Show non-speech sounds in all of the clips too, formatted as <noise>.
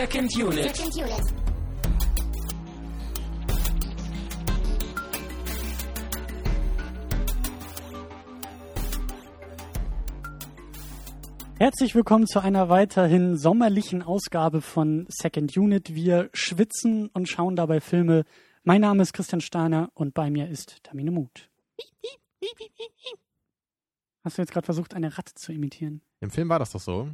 Second Unit. Second Unit. Herzlich willkommen zu einer weiterhin sommerlichen Ausgabe von Second Unit. Wir schwitzen und schauen dabei Filme. Mein Name ist Christian Steiner und bei mir ist Tamine Muth. Hast du jetzt gerade versucht, eine Ratte zu imitieren? Im Film war das doch so.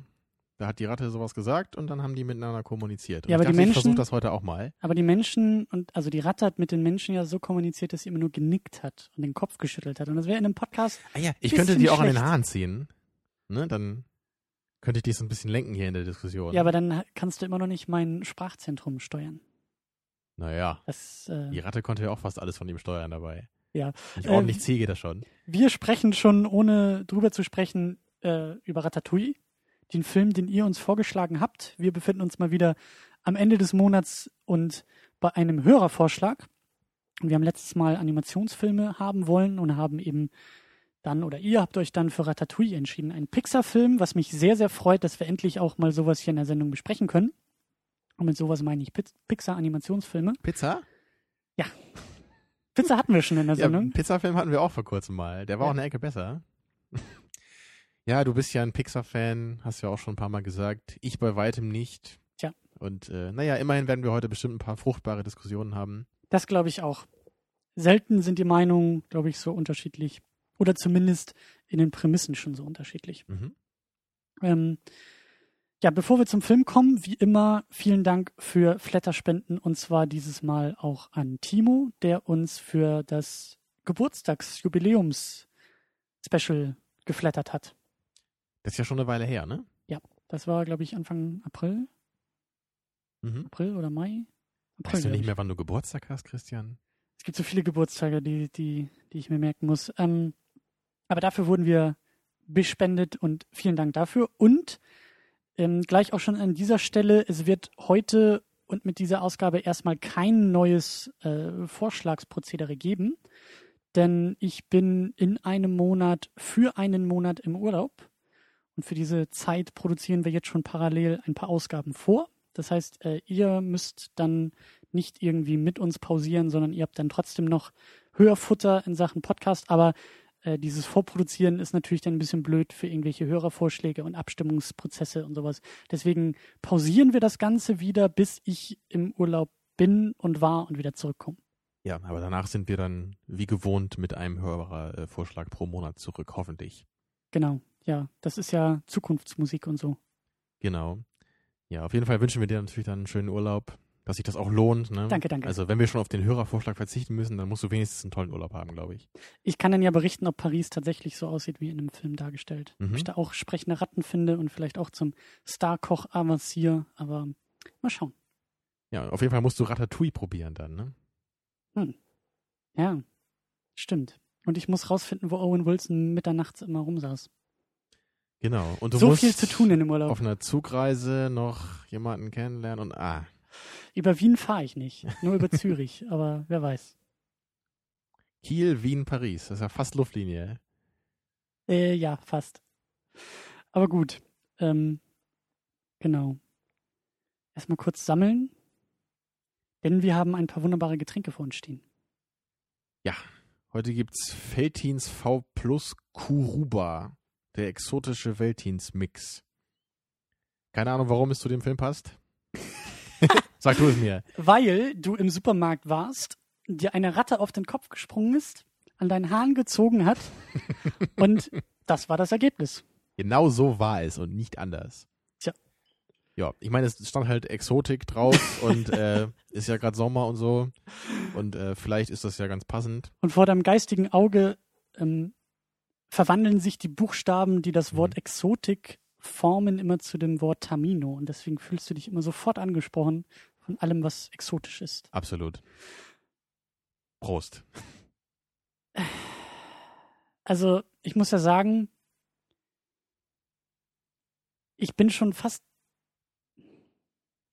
Da hat die Ratte sowas gesagt und dann haben die miteinander kommuniziert. Und Ja, aber ich die dachte, ich Menschen- versuche das heute auch mal. Aber die Menschen und also die Ratte hat mit den Menschen ja so kommuniziert, dass sie immer nur genickt hat und den Kopf geschüttelt hat. Und das wäre in einem Podcast. Ah ja, ich könnte die auch an den schlecht. Haaren ziehen. Ne, dann könnte ich dich so ein bisschen lenken hier in der Diskussion. Ja, aber dann kannst du immer noch nicht mein Sprachzentrum steuern. naja, Das, äh, die Ratte konnte ja auch fast alles von ihm steuern dabei. Ja. Ähm, ordentlich zäh geht das schon. Wir sprechen schon, ohne drüber zu sprechen, äh, über Ratatouille, den Film, den ihr uns vorgeschlagen habt. Wir befinden uns mal wieder am Ende des Monats und bei einem Hörervorschlag. Und wir haben letztes Mal Animationsfilme haben wollen und haben eben dann oder ihr habt euch dann für Ratatouille entschieden. Ein Pixar-Film, was mich sehr, sehr freut, dass wir endlich auch mal sowas hier in der Sendung besprechen können. Und mit sowas meine ich Pixar-Animationsfilme. Pizza? Pizza hatten wir schon in der Ja, Sendung. Pizzafilm hatten wir auch vor kurzem mal. Der war Ja. auch eine Ecke besser. Ja, du bist ja ein Pixar-Fan, hast ja auch schon ein paar Mal gesagt. Ich bei weitem nicht. Tja. Und äh, naja, immerhin werden wir heute bestimmt ein paar fruchtbare Diskussionen haben. Das glaube ich auch. Selten sind die Meinungen, glaube ich, so unterschiedlich. Oder zumindest in den Prämissen schon so unterschiedlich. Mhm. Ähm, ja, bevor wir zum Film kommen, wie immer, vielen Dank für Flatterspenden und zwar dieses Mal auch an Timo, der uns für das Geburtstagsjubiläums-Special geflattert hat. Das ist ja schon eine Weile her, ne? Das war, glaube ich, Anfang April. Mhm. April oder Mai? April, Weißt du nicht ich. mehr, wann du Geburtstag hast, Christian? Es gibt so viele Geburtstage, die, die, die ich mir merken muss. Ähm, aber dafür wurden wir bespendet und vielen Dank dafür. Und ähm, gleich auch schon an dieser Stelle, es wird heute und mit dieser Ausgabe erstmal kein neues äh, Vorschlagsprozedere geben, denn ich bin in einem Monat für einen Monat im Urlaub und für diese Zeit produzieren wir jetzt schon parallel ein paar Ausgaben vor. Das heißt, äh, ihr müsst dann nicht irgendwie mit uns pausieren, sondern ihr habt dann trotzdem noch Hörfutter in Sachen Podcast. Aber äh, dieses Vorproduzieren ist natürlich dann ein bisschen blöd für irgendwelche Hörervorschläge und Abstimmungsprozesse und sowas. Deswegen pausieren wir das Ganze wieder, bis ich im Urlaub bin und war und wieder zurückkomme. Ja, aber danach sind wir dann wie gewohnt mit einem Hörervorschlag pro Monat zurück, hoffentlich. Genau, ja, das ist ja Zukunftsmusik und so. Genau. Ja, auf jeden Fall wünschen wir dir natürlich dann einen schönen Urlaub, dass sich das auch lohnt. Ne? Danke, danke. Also wenn wir schon auf den Hörervorschlag verzichten müssen, dann musst du wenigstens einen tollen Urlaub haben, glaube ich. Ich kann dann ja berichten, ob Paris tatsächlich so aussieht wie in einem Film dargestellt. Mhm. Ob ich da auch sprechende Ratten finde und vielleicht auch zum Starkoch avanciere, aber mal schauen. Ja, auf jeden Fall musst du Ratatouille probieren dann, ne? Ja, stimmt. Und ich muss rausfinden, wo Owen Wilson mitternachts immer rumsaß. Genau. Und du so musst viel zu tun in dem Urlaub. auf einer Zugreise noch jemanden kennenlernen und ah, Über Wien fahre ich nicht, nur über Zürich, <laughs> aber wer weiß. Kiel, Wien, Paris. Das ist ja fast Luftlinie. Äh, ja, fast. Aber gut. Ähm, genau. Erstmal kurz sammeln, denn wir haben ein paar wunderbare Getränke vor uns stehen. Ja, heute gibt's Feltins V Plus Kuruba, der exotische Veltins-Mix. Keine Ahnung, warum es zu dem Film passt. <laughs> Sag du es mir. Weil du im Supermarkt warst, dir eine Ratte auf den Kopf gesprungen ist, an deinen Haaren gezogen hat <laughs> und das war das Ergebnis. Genau so war es und nicht anders. Tja. Ja, ich meine, es stand halt Exotik drauf <laughs> und äh, ist ja gerade Sommer und so. Und äh, vielleicht ist das ja ganz passend. Und vor deinem geistigen Auge ähm, verwandeln sich die Buchstaben, die das Wort Mhm. Exotik formen, immer zu dem Wort Tamino. Und deswegen fühlst du dich immer sofort angesprochen von allem, was exotisch ist. Absolut. Prost. Also, ich muss ja sagen, ich bin schon fast.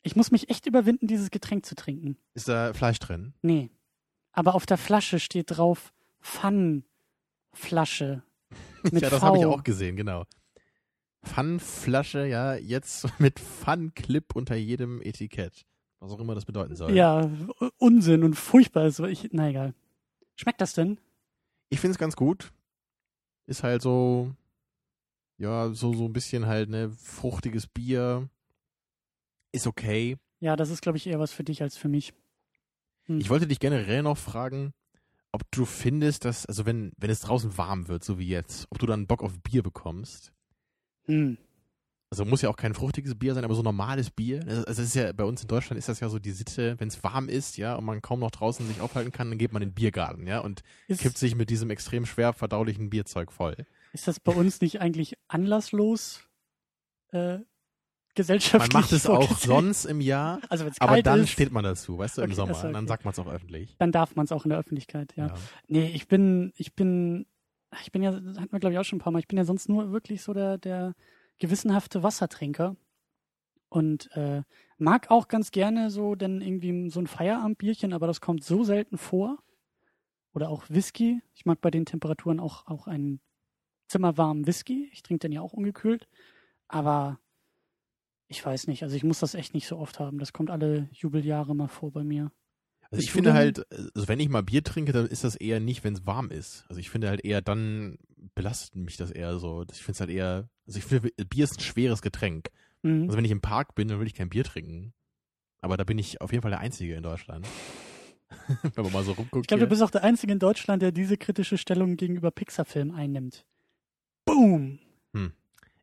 Ich muss mich echt überwinden, dieses Getränk zu trinken. Ist da Fleisch drin? Nee. Aber auf der Flasche steht drauf Pfannflasche. Mit ja, das habe ich auch gesehen, genau. Pfannflasche, ja, jetzt <laughs> mit Pfannclip unter jedem Etikett. Was auch immer das bedeuten soll. Ja, Unsinn und furchtbar. So, ich, na egal. Schmeckt das denn? Ich finde es ganz gut. Ist halt so, ja, so, so ein bisschen halt, ne, fruchtiges Bier. Ist okay. Ja, das ist, glaube ich, eher was für dich als für mich. Hm. Ich wollte dich generell noch fragen, ob du findest, dass, also wenn, wenn es draußen warm wird, so wie jetzt, ob du dann Bock auf Bier bekommst. Hm. Also muss ja auch kein fruchtiges Bier sein, aber so normales Bier. Also es ist ja bei uns in Deutschland ist das ja so die Sitte, wenn es warm ist, ja, und man kaum noch draußen sich aufhalten kann, dann geht man in den Biergarten, ja, und ist, kippt sich mit diesem extrem schwer verdaulichen Bierzeug voll. Ist das bei uns nicht eigentlich anlasslos äh, gesellschaftlich? Man macht es auch sonst im Jahr, also aber dann ist, steht man dazu, weißt du, im okay, Sommer. Okay. Dann sagt man es auch öffentlich. Dann darf man es auch in der Öffentlichkeit, ja. ja. Nee, ich bin, ich bin, ich bin ja, hatten wir glaube ich auch schon ein paar Mal, ich bin ja sonst nur wirklich so der, der gewissenhafte Wassertrinker und äh, mag auch ganz gerne so denn irgendwie so ein Feierabendbierchen, aber das kommt so selten vor. Oder auch Whisky. Ich mag bei den Temperaturen auch, auch einen zimmerwarmen Whisky. Ich trinke den ja auch ungekühlt. Aber ich weiß nicht, also ich muss das echt nicht so oft haben. Das kommt alle Jubeljahre mal vor bei mir. Also ich finde halt, also wenn ich mal Bier trinke, dann ist das eher nicht, wenn es warm ist. Also ich finde halt eher, dann belastet mich das eher so. Ich finde es halt eher, also ich finde, Bier ist ein schweres Getränk. Mhm. Also wenn ich im Park bin, dann will ich kein Bier trinken. Aber da bin ich auf jeden Fall der Einzige in Deutschland. <laughs> wenn man mal so rumguckt. Ich glaube, du bist auch der Einzige in Deutschland, der diese kritische Stellung gegenüber Pixar-Filmen einnimmt. Boom! Hm.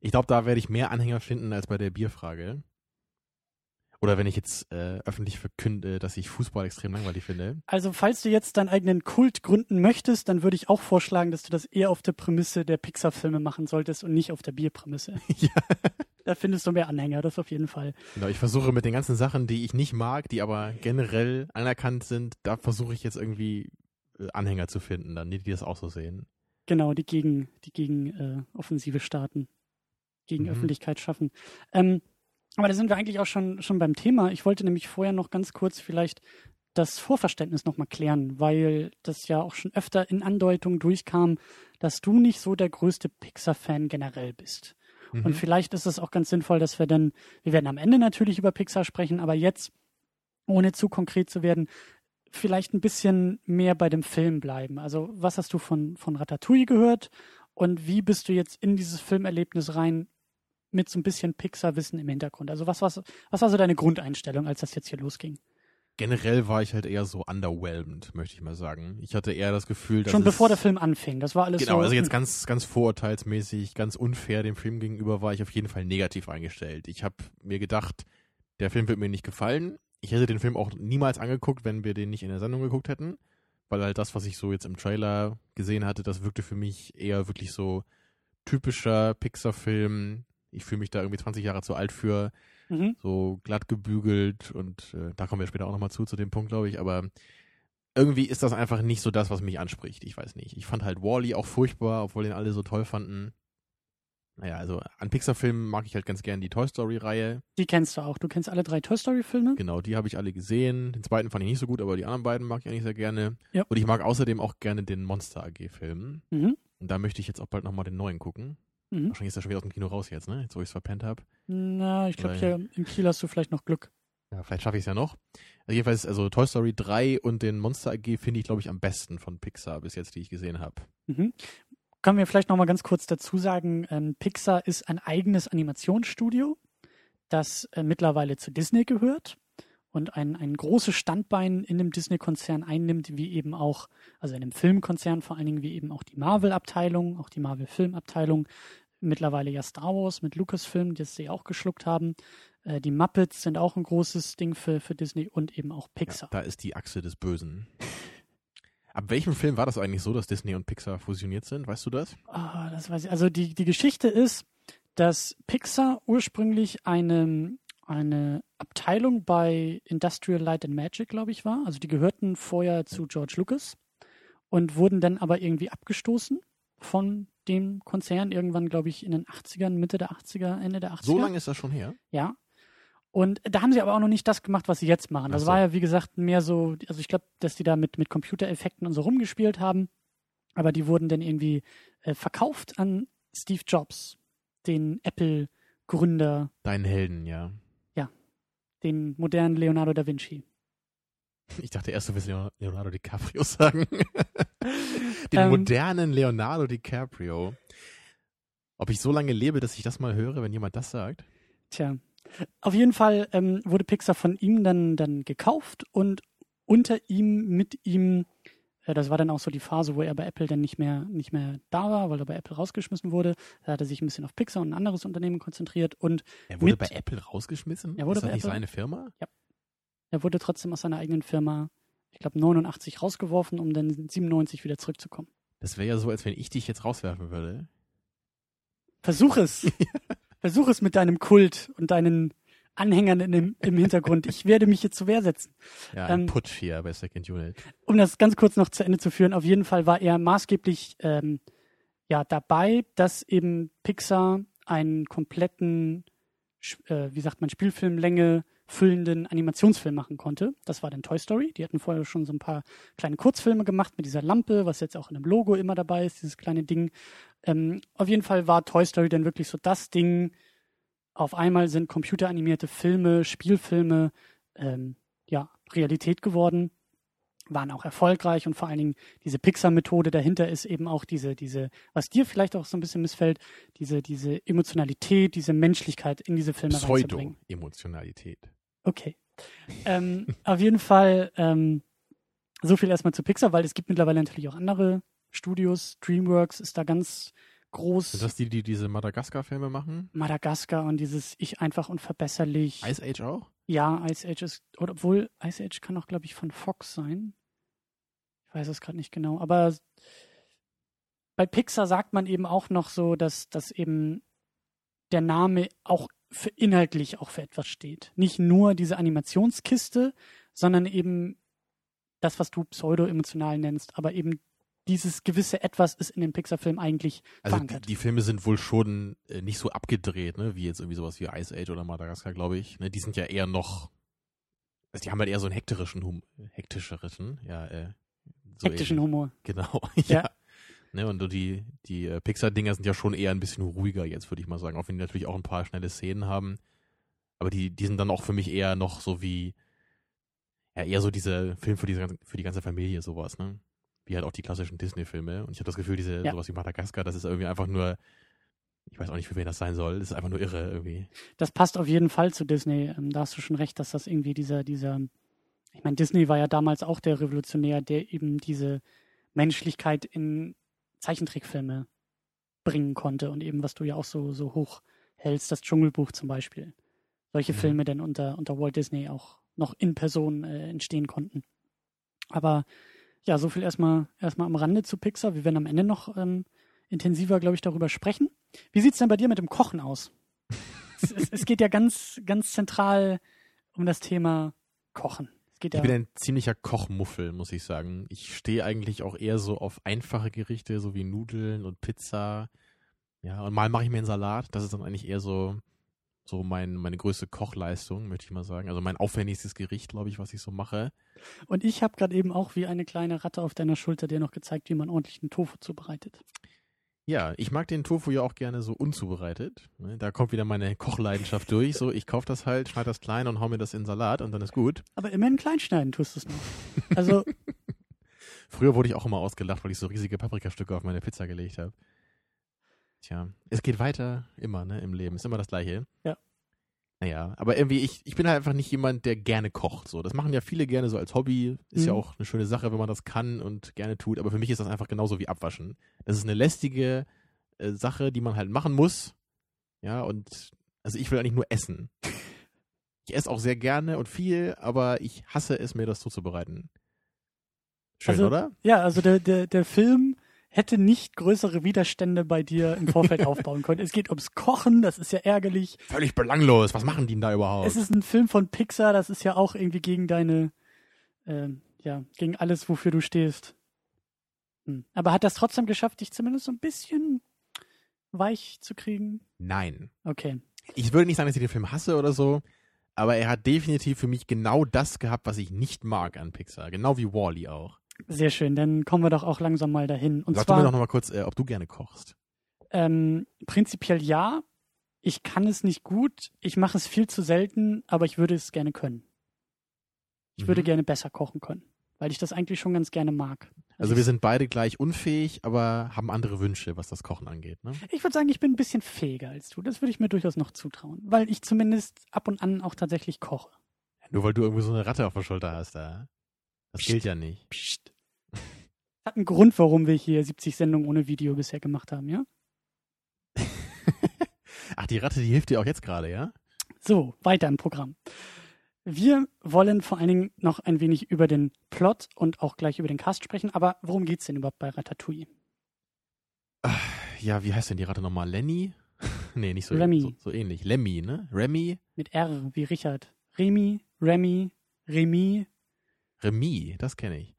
Ich glaube, da werde ich mehr Anhänger finden als bei der Bierfrage. Oder wenn ich jetzt äh, öffentlich verkünde, dass ich Fußball extrem langweilig finde. Also falls du jetzt deinen eigenen Kult gründen möchtest, dann würde ich auch vorschlagen, dass du das eher auf der Prämisse der Pixar-Filme machen solltest und nicht auf der Bierprämisse. <laughs> ja. Da findest du mehr Anhänger, das auf jeden Fall. Genau, ich versuche mit den ganzen Sachen, die ich nicht mag, die aber generell anerkannt sind, da versuche ich jetzt irgendwie äh, Anhänger zu finden, dann die, die das auch so sehen. Genau, die gegen die gegen äh, Offensive starten, gegen mhm. Öffentlichkeit schaffen. Ähm, aber da sind wir eigentlich auch schon, schon beim Thema. Ich wollte nämlich vorher noch ganz kurz vielleicht das Vorverständnis nochmal klären, weil das ja auch schon öfter in Andeutungen durchkam, dass du nicht so der größte Pixar-Fan generell bist. Mhm. Und vielleicht ist es auch ganz sinnvoll, dass wir dann, wir werden am Ende natürlich über Pixar sprechen, aber jetzt, ohne zu konkret zu werden, vielleicht ein bisschen mehr bei dem Film bleiben. Also was hast du von, von Ratatouille gehört und wie bist du jetzt in dieses Filmerlebnis rein mit so ein bisschen Pixar-Wissen im Hintergrund? Also was, was, was war so deine Grundeinstellung, als das jetzt hier losging? Generell war ich halt eher so underwhelmed, möchte ich mal sagen. Ich hatte eher das Gefühl, dass schon bevor der Film anfing, das war alles genau, so. also jetzt ganz, ganz vorurteilsmäßig, ganz unfair dem Film gegenüber war ich auf jeden Fall negativ eingestellt. Ich habe mir gedacht, der Film wird mir nicht gefallen. Ich hätte den Film auch niemals angeguckt, wenn wir den nicht in der Sendung geguckt hätten, weil halt das, was ich so jetzt im Trailer gesehen hatte, das wirkte für mich eher wirklich so typischer Pixar-Film, ich fühle mich da irgendwie 20 Jahre zu alt für, mhm. so glatt gebügelt und äh, da kommen wir später auch nochmal zu, zu dem Punkt, glaube ich, aber irgendwie ist das einfach nicht so das, was mich anspricht. Ich weiß nicht. Ich fand halt Wally -E auch furchtbar, obwohl den alle so toll fanden. Naja, also an Pixar-Filmen mag ich halt ganz gern die Toy Story-Reihe. Die kennst du auch. Du kennst alle drei Toy Story-Filme? Genau, die habe ich alle gesehen. Den zweiten fand ich nicht so gut, aber die anderen beiden mag ich eigentlich sehr gerne. Ja. Und ich mag außerdem auch gerne den Monster AG-Film. Mhm. Und da möchte ich jetzt auch bald nochmal den neuen gucken. Mhm. Wahrscheinlich ist er schon wieder aus dem Kino raus jetzt, ne? Jetzt, wo ich es verpennt habe. Na, ich glaube, hier im Kiel hast du vielleicht noch Glück. Ja, vielleicht schaffe ich es ja noch. Also jedenfalls, also Toy Story 3 und den Monster AG finde ich, glaube ich, am besten von Pixar bis jetzt, die ich gesehen habe. Mhm. Können wir vielleicht noch mal ganz kurz dazu sagen, ähm, Pixar ist ein eigenes Animationsstudio, das äh, mittlerweile zu Disney gehört und ein, ein großes Standbein in dem Disney-Konzern einnimmt, wie eben auch, also in dem Filmkonzern vor allen Dingen, wie eben auch die Marvel-Abteilung, auch die Marvel-Film-Abteilung, mittlerweile ja Star Wars mit Lucasfilm, das sie auch geschluckt haben. Äh, die Muppets sind auch ein großes Ding für, für Disney und eben auch Pixar. Ja, da ist die Achse des Bösen. <laughs> Ab welchem Film war das eigentlich so, dass Disney und Pixar fusioniert sind? Weißt du das? Oh, das weiß ich. Also die, die Geschichte ist, dass Pixar ursprünglich eine, eine Abteilung bei Industrial Light and Magic, glaube ich, war. Also die gehörten vorher zu George Lucas und wurden dann aber irgendwie abgestoßen von dem Konzern irgendwann, glaube ich, in den 80ern, Mitte der 80er, Ende der 80er. So lange ist das schon her? Ja. Und da haben sie aber auch noch nicht das gemacht, was sie jetzt machen. Das so. war ja, wie gesagt, mehr so, also ich glaube, dass die da mit, mit Computereffekten und so rumgespielt haben. Aber die wurden dann irgendwie äh, verkauft an Steve Jobs. den Apple-Gründer, Deinen Helden, ja. den modernen Leonardo da Vinci. <laughs> Ich dachte erst, du willst Leon- Leonardo DiCaprio <laughs> sagen. Den Ähm. modernen Leonardo DiCaprio. Ob ich so lange lebe, dass ich das mal höre, wenn jemand das sagt? Tja, auf jeden Fall ähm, wurde Pixar von ihm dann, dann gekauft und unter ihm, mit ihm, äh, das war dann auch so die Phase, wo er bei Apple dann nicht mehr, nicht mehr da war, weil er bei Apple rausgeschmissen wurde. Da hat er sich ein bisschen auf Pixar und ein anderes Unternehmen konzentriert und Er wurde Mit- bei Apple rausgeschmissen? Er wurde Ist das bei nicht Apple- seine Firma? Er wurde trotzdem aus seiner eigenen Firma, ich glaube 89 rausgeworfen, um dann 97 wieder zurückzukommen. Das wäre ja so, als wenn ich dich jetzt rauswerfen würde. Versuch es. <laughs> Versuch es mit deinem Kult und deinen Anhängern in dem, im Hintergrund. Ich werde mich hier zur Wehr setzen. Ja, ein Ähm. Putsch hier bei Second Unit. um das ganz kurz noch zu Ende zu führen, auf jeden Fall war er maßgeblich ähm, ja, dabei, dass eben Pixar einen kompletten, äh, wie sagt man, Spielfilmlänge füllenden Animationsfilm machen konnte. Das war dann Toy Story. Die hatten vorher schon so ein paar kleine Kurzfilme gemacht mit dieser Lampe, was jetzt auch in dem Logo immer dabei ist, dieses kleine Ding. Ähm, auf jeden Fall war Toy Story dann wirklich so das Ding. Auf einmal sind computeranimierte Filme, Spielfilme, ähm, ja, Realität geworden waren auch erfolgreich und vor allen Dingen diese Pixar-Methode dahinter ist eben auch diese, diese, was dir vielleicht auch so ein bisschen missfällt, diese, diese Emotionalität, diese Menschlichkeit in diese Filme reinzubringen. Pseudo-Emotionalität. Okay. ähm, auf jeden Fall ähm, so viel erstmal zu Pixar, weil es gibt mittlerweile natürlich auch andere Studios. DreamWorks ist da ganz groß. Sind das die, die diese Madagaskar-Filme machen? Madagaskar und dieses Ich einfach unverbesserlich. Ice Age auch? Ja, Ice Age ist, oder obwohl Ice Age kann auch, glaube ich, von Fox sein. Ich weiß es gerade nicht genau. Aber bei Pixar sagt man eben auch noch so, dass, dass eben der Name auch für inhaltlich auch für etwas steht. Nicht nur diese Animationskiste, sondern eben das, was du pseudo-emotional nennst, aber eben dieses gewisse Etwas ist in dem Pixar-Film eigentlich Also die, verankert. die Filme sind wohl schon äh, nicht so abgedreht, ne, wie jetzt irgendwie sowas wie Ice Age oder Madagaskar, glaube ich. Ne, die sind ja eher noch, also die haben halt eher so einen hekterischen, hum, hektischeren, ja, äh, so Hektischen ähnlich. Humor. Genau, <laughs> Ja. ja. Ne, und die, die äh, Pixar-Dinger sind ja schon eher ein bisschen ruhiger jetzt, würde ich mal sagen. Auch wenn die natürlich auch ein paar schnelle Szenen haben. Aber die, die sind dann auch für mich eher noch so wie, ja, eher so diese Film für, diese, für die ganze Familie, sowas, ne? Wie halt auch die klassischen Disney-Filme. Und ich habe das Gefühl, diese, Ja. sowas wie Madagaskar, das ist irgendwie einfach nur, ich weiß auch nicht, für wen das sein soll. Das ist einfach nur irre irgendwie. Das passt auf jeden Fall zu Disney. Ähm, da hast du schon recht, dass das irgendwie dieser, dieser, ich meine, Disney war ja damals auch der Revolutionär, der eben diese Menschlichkeit in Zeichentrickfilme bringen konnte und eben, was du ja auch so, so hoch hältst, das Dschungelbuch zum Beispiel. Solche Mhm. Filme dann unter, unter Walt Disney auch noch in Person äh, entstehen konnten. Aber ja, so viel erstmal, erstmal am Rande zu Pixar. Wir werden am Ende noch ähm, intensiver, glaube ich, darüber sprechen. Wie sieht's denn bei dir mit dem Kochen aus? <laughs> es, es, es geht ja ganz, ganz zentral um das Thema Kochen. Geht Ich ja, bin ein ziemlicher Kochmuffel, muss ich sagen. Ich stehe eigentlich auch eher so auf einfache Gerichte, so wie Nudeln und Pizza. Ja, und mal mache ich mir einen Salat. Das ist dann eigentlich eher so, so mein, meine größte Kochleistung, möchte ich mal sagen. Also mein aufwendigstes Gericht, glaube ich, was ich so mache. und ich habe gerade eben auch wie eine kleine Ratte auf deiner Schulter dir noch gezeigt, wie man ordentlich einen Tofu zubereitet. Ja, ich mag den Tofu ja auch gerne so unzubereitet. ne? Da kommt wieder meine Kochleidenschaft durch. So, ich kaufe das halt, schneide das klein und hau mir das in Salat und dann ist gut. Aber immerhin kleinschneiden tust du es noch. Also, <laughs> Früher wurde ich auch immer ausgelacht, weil ich so riesige Paprikastücke auf meine Pizza gelegt habe. Tja, es geht weiter immer, ne, im Leben. Ist immer das Gleiche. Ja. Naja, aber irgendwie, ich, ich bin halt einfach nicht jemand, der gerne kocht. So, das machen ja viele gerne so als Hobby. Ist ja Mhm. auch eine schöne Sache, wenn man das kann und gerne tut. Aber für mich ist das einfach genauso wie Abwaschen. Das ist eine lästige äh, Sache, die man halt machen muss. Ja, und also ich will eigentlich nur essen. Ich esse auch sehr gerne und viel, aber ich hasse es, mir das zuzubereiten. Schön, Also, oder? ja, also der, der, der Film hätte nicht größere Widerstände bei dir im Vorfeld <laughs> aufbauen können. Es geht ums Kochen, das ist ja ärgerlich. Völlig belanglos. Was machen die denn da überhaupt? Es ist ein Film von Pixar, das ist ja auch irgendwie gegen deine, ähm, ja, gegen alles, wofür du stehst. Hm. Aber hat das trotzdem geschafft, dich zumindest so ein bisschen weich zu kriegen? Nein. Okay. Ich würde nicht sagen, dass ich den Film hasse oder so, aber er hat definitiv für mich genau das gehabt, was ich nicht mag an Pixar. Genau wie Wally auch. Sehr schön, dann kommen wir doch auch langsam mal dahin. Und Sag du mir zwar, doch nochmal kurz, äh, ob du gerne kochst. Ähm, prinzipiell ja. Ich kann es nicht gut. Ich mache es viel zu selten, aber ich würde es gerne können. Ich würde Mhm. gerne besser kochen können, weil ich das eigentlich schon ganz gerne mag. Also wir sind beide gleich unfähig, aber haben andere Wünsche, was das Kochen angeht. Ne? Ich würde sagen, ich bin ein bisschen fähiger als du. Das würde ich mir durchaus noch zutrauen, weil ich zumindest ab und an auch tatsächlich koche. Nur weil du irgendwie so eine Ratte auf der Schulter hast, da. Das Psst. gilt ja nicht. Psst. <laughs> Hat einen Grund, warum wir hier 70 Sendungen ohne Video bisher gemacht haben, ja? <laughs> Ach, die Ratte, die hilft dir auch jetzt gerade, ja? So, weiter im Programm. Wir wollen vor allen Dingen noch ein wenig über den Plot und auch gleich über den Cast sprechen, aber worum geht's denn überhaupt bei Ratatouille? Ja, wie heißt denn die Ratte nochmal? Lenny? <laughs> nee, nicht so, Remy. so, so ähnlich. Lemmy, ne? Remy? Mit R wie Richard. Remy, Remy, Remy. Remy, das kenne ich.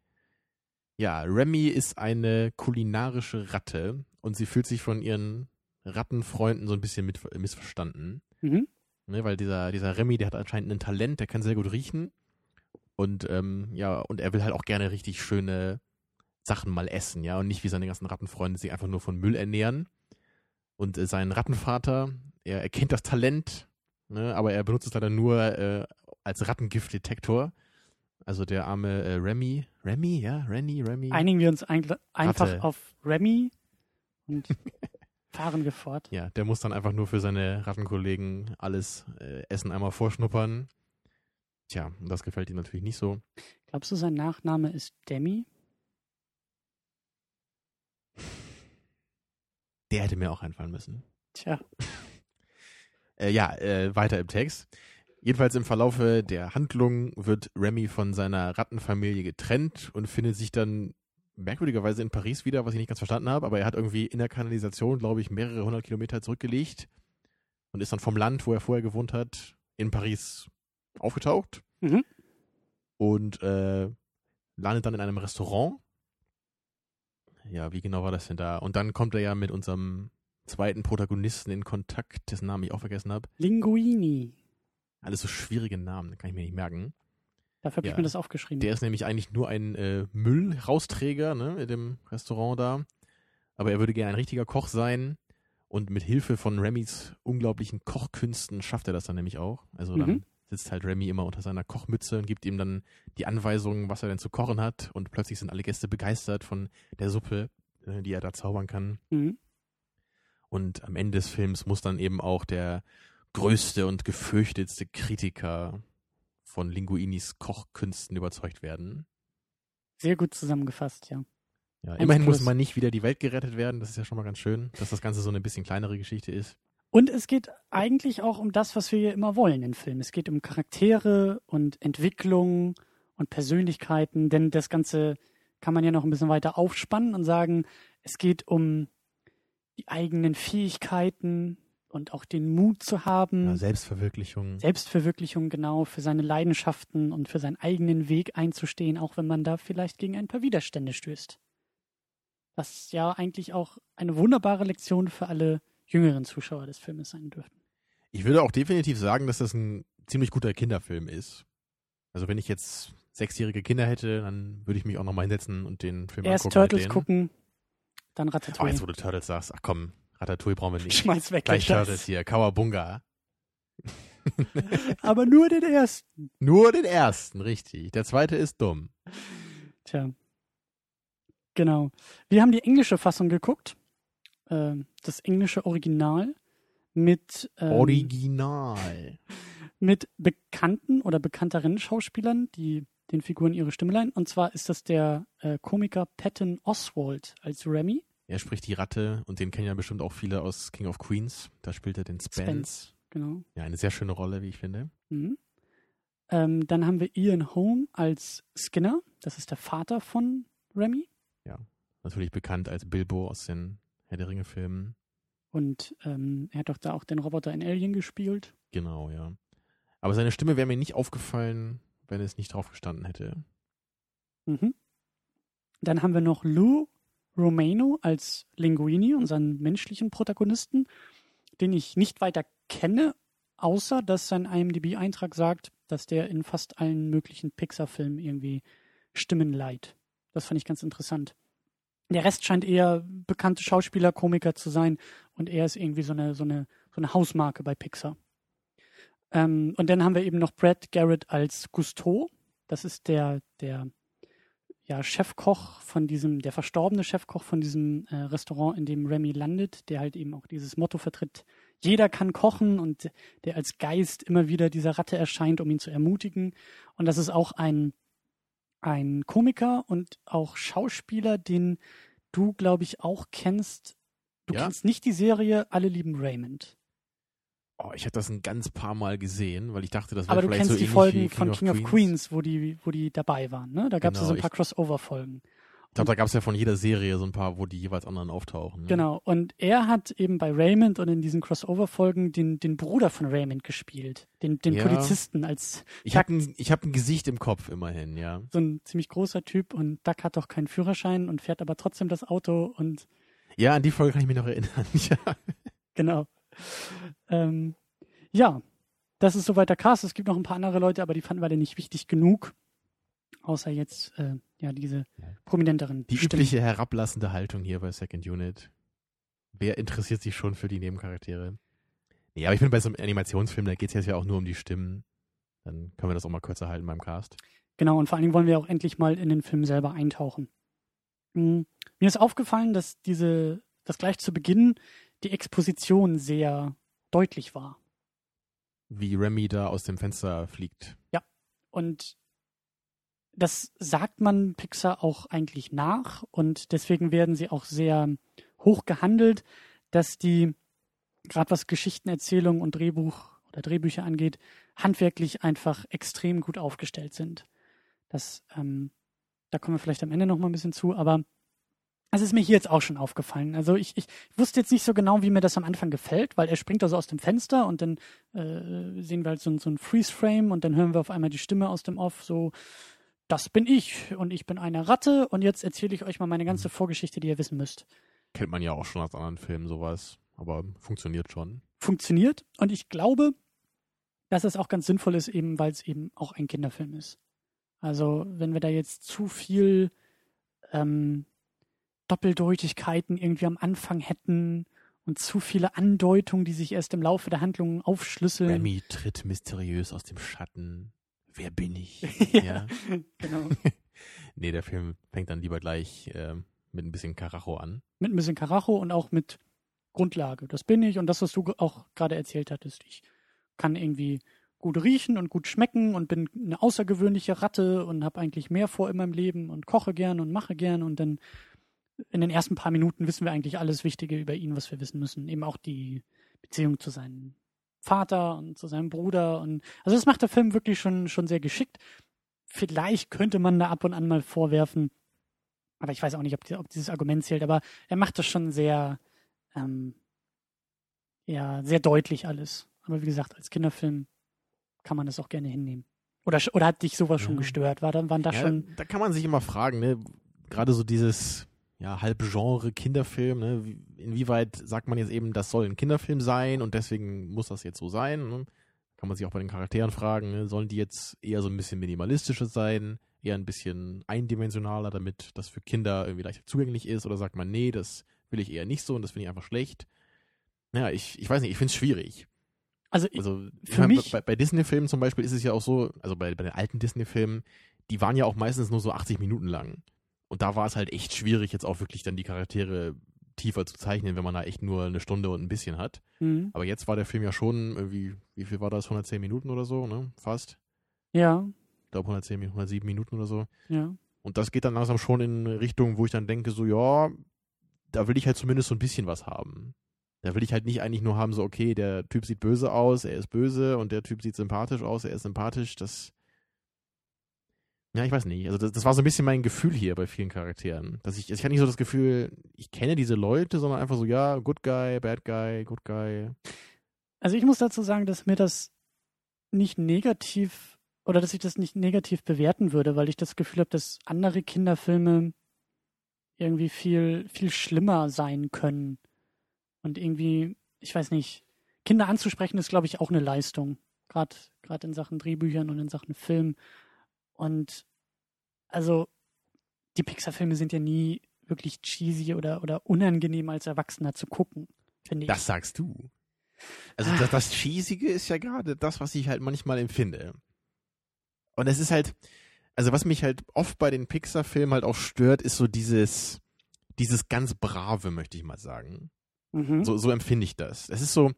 Ja, Remy ist eine kulinarische Ratte und sie fühlt sich von ihren Rattenfreunden so ein bisschen mit, missverstanden. Mhm. Ne, weil dieser, dieser Remy, der hat anscheinend ein Talent, der kann sehr gut riechen. Und ähm, ja, und er will halt auch gerne richtig schöne Sachen mal essen, ja, und nicht wie seine ganzen Rattenfreunde sich einfach nur von Müll ernähren. Und äh, sein Rattenvater, er erkennt das Talent, ne, aber er benutzt es leider nur äh, als Rattengiftdetektor. Also der arme äh, Remy, Remy, ja, Renny, Remy. Einigen wir uns ein, einfach Ratte. auf Remy und <laughs> fahren wir fort. Ja, der muss dann einfach nur für seine Rattenkollegen alles äh, Essen einmal vorschnuppern. Tja, und das gefällt ihm natürlich nicht so. Glaubst du, sein Nachname ist Demi? Der hätte mir auch einfallen müssen. Tja, <laughs> Äh, ja, äh, weiter im Text. Jedenfalls im Verlaufe der Handlung wird Remy von seiner Rattenfamilie getrennt und findet sich dann merkwürdigerweise in Paris wieder, was ich nicht ganz verstanden habe, aber er hat irgendwie in der Kanalisation, glaube ich, mehrere hundert Kilometer zurückgelegt und ist dann vom Land, wo er vorher gewohnt hat, in Paris aufgetaucht Mhm. und äh, landet dann in einem Restaurant. Ja, wie genau war das denn da? Und dann kommt er ja mit unserem zweiten Protagonisten in Kontakt, dessen Namen ich auch vergessen habe. Linguini. Alles so schwierige Namen, kann ich mir nicht merken. Dafür habe Ja. ich mir das aufgeschrieben. Der ist nämlich eigentlich nur ein äh, Müllrausträger ne, in dem Restaurant da. Aber er würde gerne ein richtiger Koch sein. Und mit Hilfe von Remys unglaublichen Kochkünsten schafft er das dann nämlich auch. Also dann Mhm. sitzt halt Remy immer unter seiner Kochmütze und gibt ihm dann die Anweisungen, was er denn zu kochen hat. Und plötzlich sind alle Gäste begeistert von der Suppe, äh, die er da zaubern kann. mhm. Und am Ende des Films muss dann eben auch der größte und gefürchtetste Kritiker von Linguinis Kochkünsten überzeugt werden. Sehr gut zusammengefasst, ja. Ja, immerhin muss plus. mal nicht wieder die Welt gerettet werden. Das ist ja schon mal ganz schön, dass das Ganze so eine bisschen kleinere Geschichte ist. Und es geht eigentlich auch um das, was wir hier immer wollen in Filmen. Es geht um Charaktere und Entwicklung und Persönlichkeiten, denn das Ganze kann man ja noch ein bisschen weiter aufspannen und sagen, es geht um die eigenen Fähigkeiten und auch den Mut zu haben, Ja, Selbstverwirklichung. Selbstverwirklichung genau, für seine Leidenschaften und für seinen eigenen Weg einzustehen, auch wenn man da vielleicht gegen ein paar Widerstände stößt. Was ja eigentlich auch eine wunderbare Lektion für alle jüngeren Zuschauer des Filmes sein dürften. Ich würde auch definitiv sagen, dass das ein ziemlich guter Kinderfilm ist. Also wenn ich jetzt sechsjährige Kinder hätte, dann würde ich mich auch nochmal hinsetzen und den Film Erst angucken. mit Turtles gucken, dann Oh, Ratatouille. jetzt wo du Turtles sagst, ach komm, Ratatouille brauchen wir nicht. Schmeiß weg. Gleich das. Turtles hier, Kawabunga. <laughs> <laughs> Aber nur den ersten. Nur den ersten, richtig. Der zweite ist dumm. Tja. Genau. Wir haben die englische Fassung geguckt. Ähm, das englische Original mit, ähm, Original. <laughs> mit bekannten oder bekannteren Schauspielern, die den Figuren ihre Stimme leihen. Und zwar ist das der äh, Komiker Patton Oswald als Remy. Er spricht die Ratte und den kennen ja bestimmt auch viele aus King of Queens. Da spielt er den Spence. Spence. Genau. Ja, eine sehr schöne Rolle, wie ich finde. Mhm. Ähm, dann haben wir Ian Holm als Skinner. Das ist der Vater von Remy. Natürlich bekannt als Bilbo aus den Herr der Ringe-Filmen. Und ähm, er hat doch da auch den Roboter in Alien gespielt. Genau, ja. Aber seine Stimme wäre mir nicht aufgefallen, wenn es nicht drauf gestanden hätte. Mhm. Dann haben wir noch Lou Romano als Linguini, unseren menschlichen Protagonisten, den ich nicht weiter kenne, außer dass sein IMDb-Eintrag sagt, dass der in fast allen möglichen Pixar-Filmen irgendwie Stimmen leiht. Das fand ich ganz interessant. Der Rest scheint eher bekannte Schauspieler, Komiker zu sein und er ist irgendwie so eine, so eine, so eine Hausmarke bei Pixar. Ähm, und dann haben wir eben noch Brad Garrett als Gusteau. Das ist der, der ja, Chefkoch von diesem, der verstorbene Chefkoch von diesem äh, Restaurant, in dem Remy landet, der halt eben auch dieses Motto vertritt, jeder kann kochen und der als Geist immer wieder dieser Ratte erscheint, um ihn zu ermutigen. Und das ist auch ein, ein Komiker und auch Schauspieler, den du, glaube ich, auch kennst. Du Ja. kennst nicht die Serie Alle lieben Raymond. Oh, ich habe das ein ganz paar Mal gesehen, weil ich dachte, das wäre Aber du vielleicht kennst so die Folgen von King of Queens, wo die, wo die dabei waren. Ne? Da gab es Genau, so ein paar Crossover-Folgen. Ich glaube, da gab es ja von jeder Serie so ein paar, wo die jeweils anderen auftauchen. Ne? Genau. Und er hat eben bei Raymond und in diesen Crossover-Folgen den, den Bruder von Raymond gespielt. Den, den Ja. Polizisten als Ich habe ein, ich hab ein Gesicht im Kopf immerhin, ja. so ein ziemlich großer Typ und Duck hat doch keinen Führerschein und fährt aber trotzdem das Auto und Ja, an die Folge kann ich mich noch erinnern. <laughs> ja. genau. Ähm, ja, das ist soweit der Cast. Es gibt noch ein paar andere Leute, aber die fanden wir dann nicht wichtig genug. Außer jetzt, äh, ja, diese prominenteren Die Stimmen. übliche herablassende Haltung hier bei Second Unit. Wer interessiert sich schon für die Nebencharaktere? Nee, aber ich finde, bei so einem Animationsfilm, da geht es jetzt ja auch nur um die Stimmen. Dann können wir das auch mal kürzer halten beim Cast. Genau, und vor allen Dingen wollen wir auch endlich mal in den Film selber eintauchen. Mm, Mir ist aufgefallen, dass diese, dass gleich zu Beginn die Exposition sehr deutlich war. Wie Remy da aus dem Fenster fliegt. Und das sagt man Pixar auch eigentlich nach und deswegen werden sie auch sehr hoch gehandelt, dass die, gerade was Geschichtenerzählung und Drehbuch oder Drehbücher angeht, handwerklich einfach extrem gut aufgestellt sind. Das, ähm, da kommen wir vielleicht am Ende noch mal ein bisschen zu, aber es ist mir hier jetzt auch schon aufgefallen. Also ich, ich wusste jetzt nicht so genau, wie mir das am Anfang gefällt, weil er springt also aus dem Fenster und dann äh, sehen wir halt so, ein- so ein Freeze-Frame und dann hören wir auf einmal die Stimme aus dem Off so, das bin ich und ich bin eine Ratte und jetzt erzähle ich euch mal meine ganze Vorgeschichte, die ihr wissen müsst. Kennt man ja auch schon aus anderen Filmen sowas. Aber funktioniert schon. Funktioniert und ich glaube, dass es auch ganz sinnvoll ist, eben weil es eben auch ein Kinderfilm ist. Also wenn wir da jetzt zu viel ähm, Doppeldeutigkeiten irgendwie am Anfang hätten und zu viele Andeutungen, die sich erst im Laufe der Handlung aufschlüsseln. Remy tritt mysteriös aus dem Schatten. Wer bin ich? <laughs> Ja. Genau. <laughs> Nee, der Film fängt dann lieber gleich ähm, mit ein bisschen Karacho an. mit ein bisschen Karacho und auch mit Grundlage. Das bin ich und das, was du auch gerade erzählt hattest. Ich kann irgendwie gut riechen und gut schmecken und bin eine außergewöhnliche Ratte und habe eigentlich mehr vor in meinem Leben und koche gern und mache gern und dann in den ersten paar Minuten wissen wir eigentlich alles Wichtige über ihn, was wir wissen müssen. Eben auch die Beziehung zu seinem Vater und zu seinem Bruder und also das macht der Film wirklich schon schon sehr geschickt. Vielleicht könnte man da ab und an mal vorwerfen, aber ich weiß auch nicht, ob, die, ob dieses Argument zählt, aber er macht das schon sehr, ähm, ja, sehr deutlich alles. Aber wie gesagt, als Kinderfilm kann man das auch gerne hinnehmen. Oder, oder hat dich sowas schon gestört? War, da- waren da Ja, schon, da kann man sich immer fragen, ne? Gerade so dieses ja, Halbgenre Kinderfilm, ne? Wie- Inwieweit sagt man jetzt eben, das soll ein Kinderfilm sein und deswegen muss das jetzt so sein? Ne? Kann man sich auch bei den Charakteren fragen, ne? sollen die jetzt eher so ein bisschen minimalistischer sein, eher ein bisschen eindimensionaler, damit das für Kinder irgendwie leichter zugänglich ist? Oder sagt man, nee, das will ich eher nicht so und das finde ich einfach schlecht? Ja, ich, ich weiß nicht, ich finde es schwierig. also, Also ich für mich- bei, bei Disney-Filmen zum Beispiel ist es ja auch so, also bei, bei den alten Disney-Filmen, die waren ja auch meistens nur so 80 Minuten lang. Und da war es halt echt schwierig, jetzt auch wirklich dann die Charaktere tiefer zu zeichnen, wenn man da echt nur eine Stunde und ein bisschen hat. hm, Aber jetzt war der Film ja schon irgendwie, wie viel war das? 110 Minuten oder so, ne? Fast. ja, Ich glaube 110, Min- 107 Minuten oder so. ja, Und das geht dann langsam schon in Richtung, wo ich dann denke, so, ja, da will ich halt zumindest so ein bisschen was haben. Da will ich halt nicht eigentlich nur haben, so, okay, der Typ sieht böse aus, er ist böse und der Typ sieht sympathisch aus, er ist sympathisch. Das. Ja, ich weiß nicht. Also, das, das war so ein bisschen mein Gefühl hier bei vielen Charakteren. Dass ich, ich hatte nicht so das Gefühl, ich kenne diese Leute, sondern einfach so, ja, good guy, bad guy, good guy. Also ich muss dazu sagen, dass mir das nicht negativ oder dass ich das nicht negativ bewerten würde, weil ich das Gefühl habe, dass andere Kinderfilme irgendwie viel, viel schlimmer sein können. Und irgendwie, ich weiß nicht, Kinder anzusprechen ist, glaube ich, auch eine Leistung. Gerade in Sachen Drehbüchern und in Sachen Film. Und also die Pixar-Filme sind ja nie wirklich cheesy oder, oder unangenehm als Erwachsener zu gucken, finde ich. Das sagst du. Also das, das Cheesige ist ja gerade das, was ich halt manchmal empfinde. Und es ist halt, also was mich halt oft bei den Pixar-Filmen halt auch stört, ist so dieses, dieses ganz Brave, möchte ich mal sagen. Mhm. So, so empfinde ich das. Es ist so,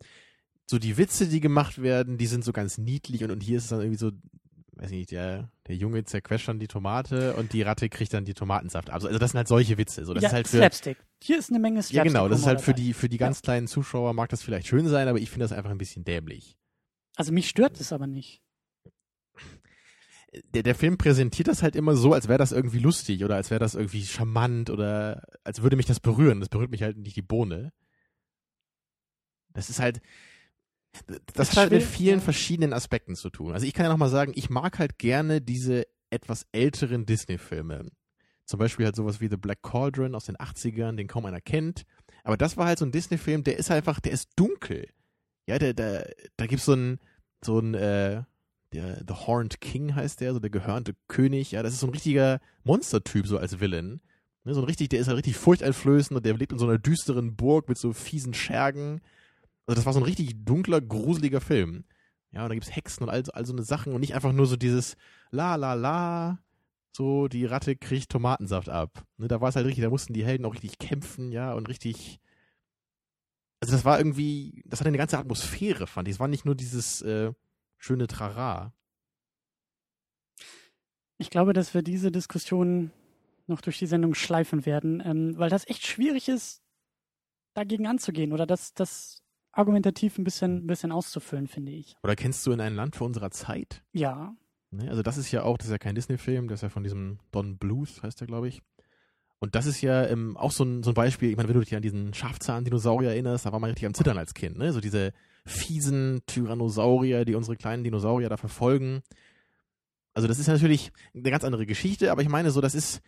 so die Witze, die gemacht werden, die sind so ganz niedlich und, und hier ist es dann irgendwie so, weiß nicht, der, der Junge zerquetscht dann die Tomate und die Ratte kriegt dann die Tomatensaft. Also, also das sind halt solche Witze. So, das ja, ist halt für, Slapstick. Hier ist eine Menge Slapstick. ja genau, das ist halt für die, für die ganz kleinen Zuschauer mag das vielleicht schön sein, aber ich finde das einfach ein bisschen dämlich. Also mich stört es aber nicht. der, der Film präsentiert das halt immer so, als wäre das irgendwie lustig oder als wäre das irgendwie charmant oder als würde mich das berühren. Das berührt mich halt nicht die Bohne. Das ist halt, das Ist hat halt mit vielen verschiedenen Aspekten zu tun. Also ich kann ja nochmal sagen, ich mag halt gerne diese etwas älteren Disney-Filme. Zum Beispiel halt sowas wie The Black Cauldron aus den 80ern, den kaum einer kennt. Aber das war halt so ein Disney-Film, der ist einfach, der ist dunkel. Ja, der, der, da gibt's so ein, so ein, äh, der The Horned King heißt der, so der gehörnte König. Ja, das ist so ein richtiger Monstertyp, so als Villain. Ne, so ein richtig, der ist halt richtig furchteinflößend und der lebt in so einer düsteren Burg mit so fiesen Schergen. Also das war so ein richtig dunkler, gruseliger Film. Ja, und da gibt's Hexen und all, all so eine Sachen und nicht einfach nur so dieses La la la, so die Ratte kriegt Tomatensaft ab. Ne, da war es halt richtig, da mussten die Helden auch richtig kämpfen, ja, und richtig. Also das war irgendwie, das hatte eine ganze Atmosphäre, fand ich. Es war nicht nur dieses äh, schöne Trara. Ich glaube, dass wir diese Diskussion noch durch die Sendung schleifen werden, ähm, weil das echt schwierig ist, dagegen anzugehen oder das, das argumentativ ein bisschen, ein bisschen auszufüllen, finde ich. Oder kennst du in ein Land vor unserer Zeit? Ja. Ne? Also das ist ja auch, das ist ja kein Disney-Film, das ist ja von diesem Don Bluth, heißt der, glaube ich. Und das ist ja ähm, auch so ein, so ein Beispiel, ich meine, wenn du dich an diesen Schafzahn-Dinosaurier erinnerst, da war man richtig am Zittern als Kind, ne? So diese fiesen Tyrannosaurier, die unsere kleinen Dinosaurier da verfolgen. Also das ist natürlich eine ganz andere Geschichte, aber ich meine so, das ist,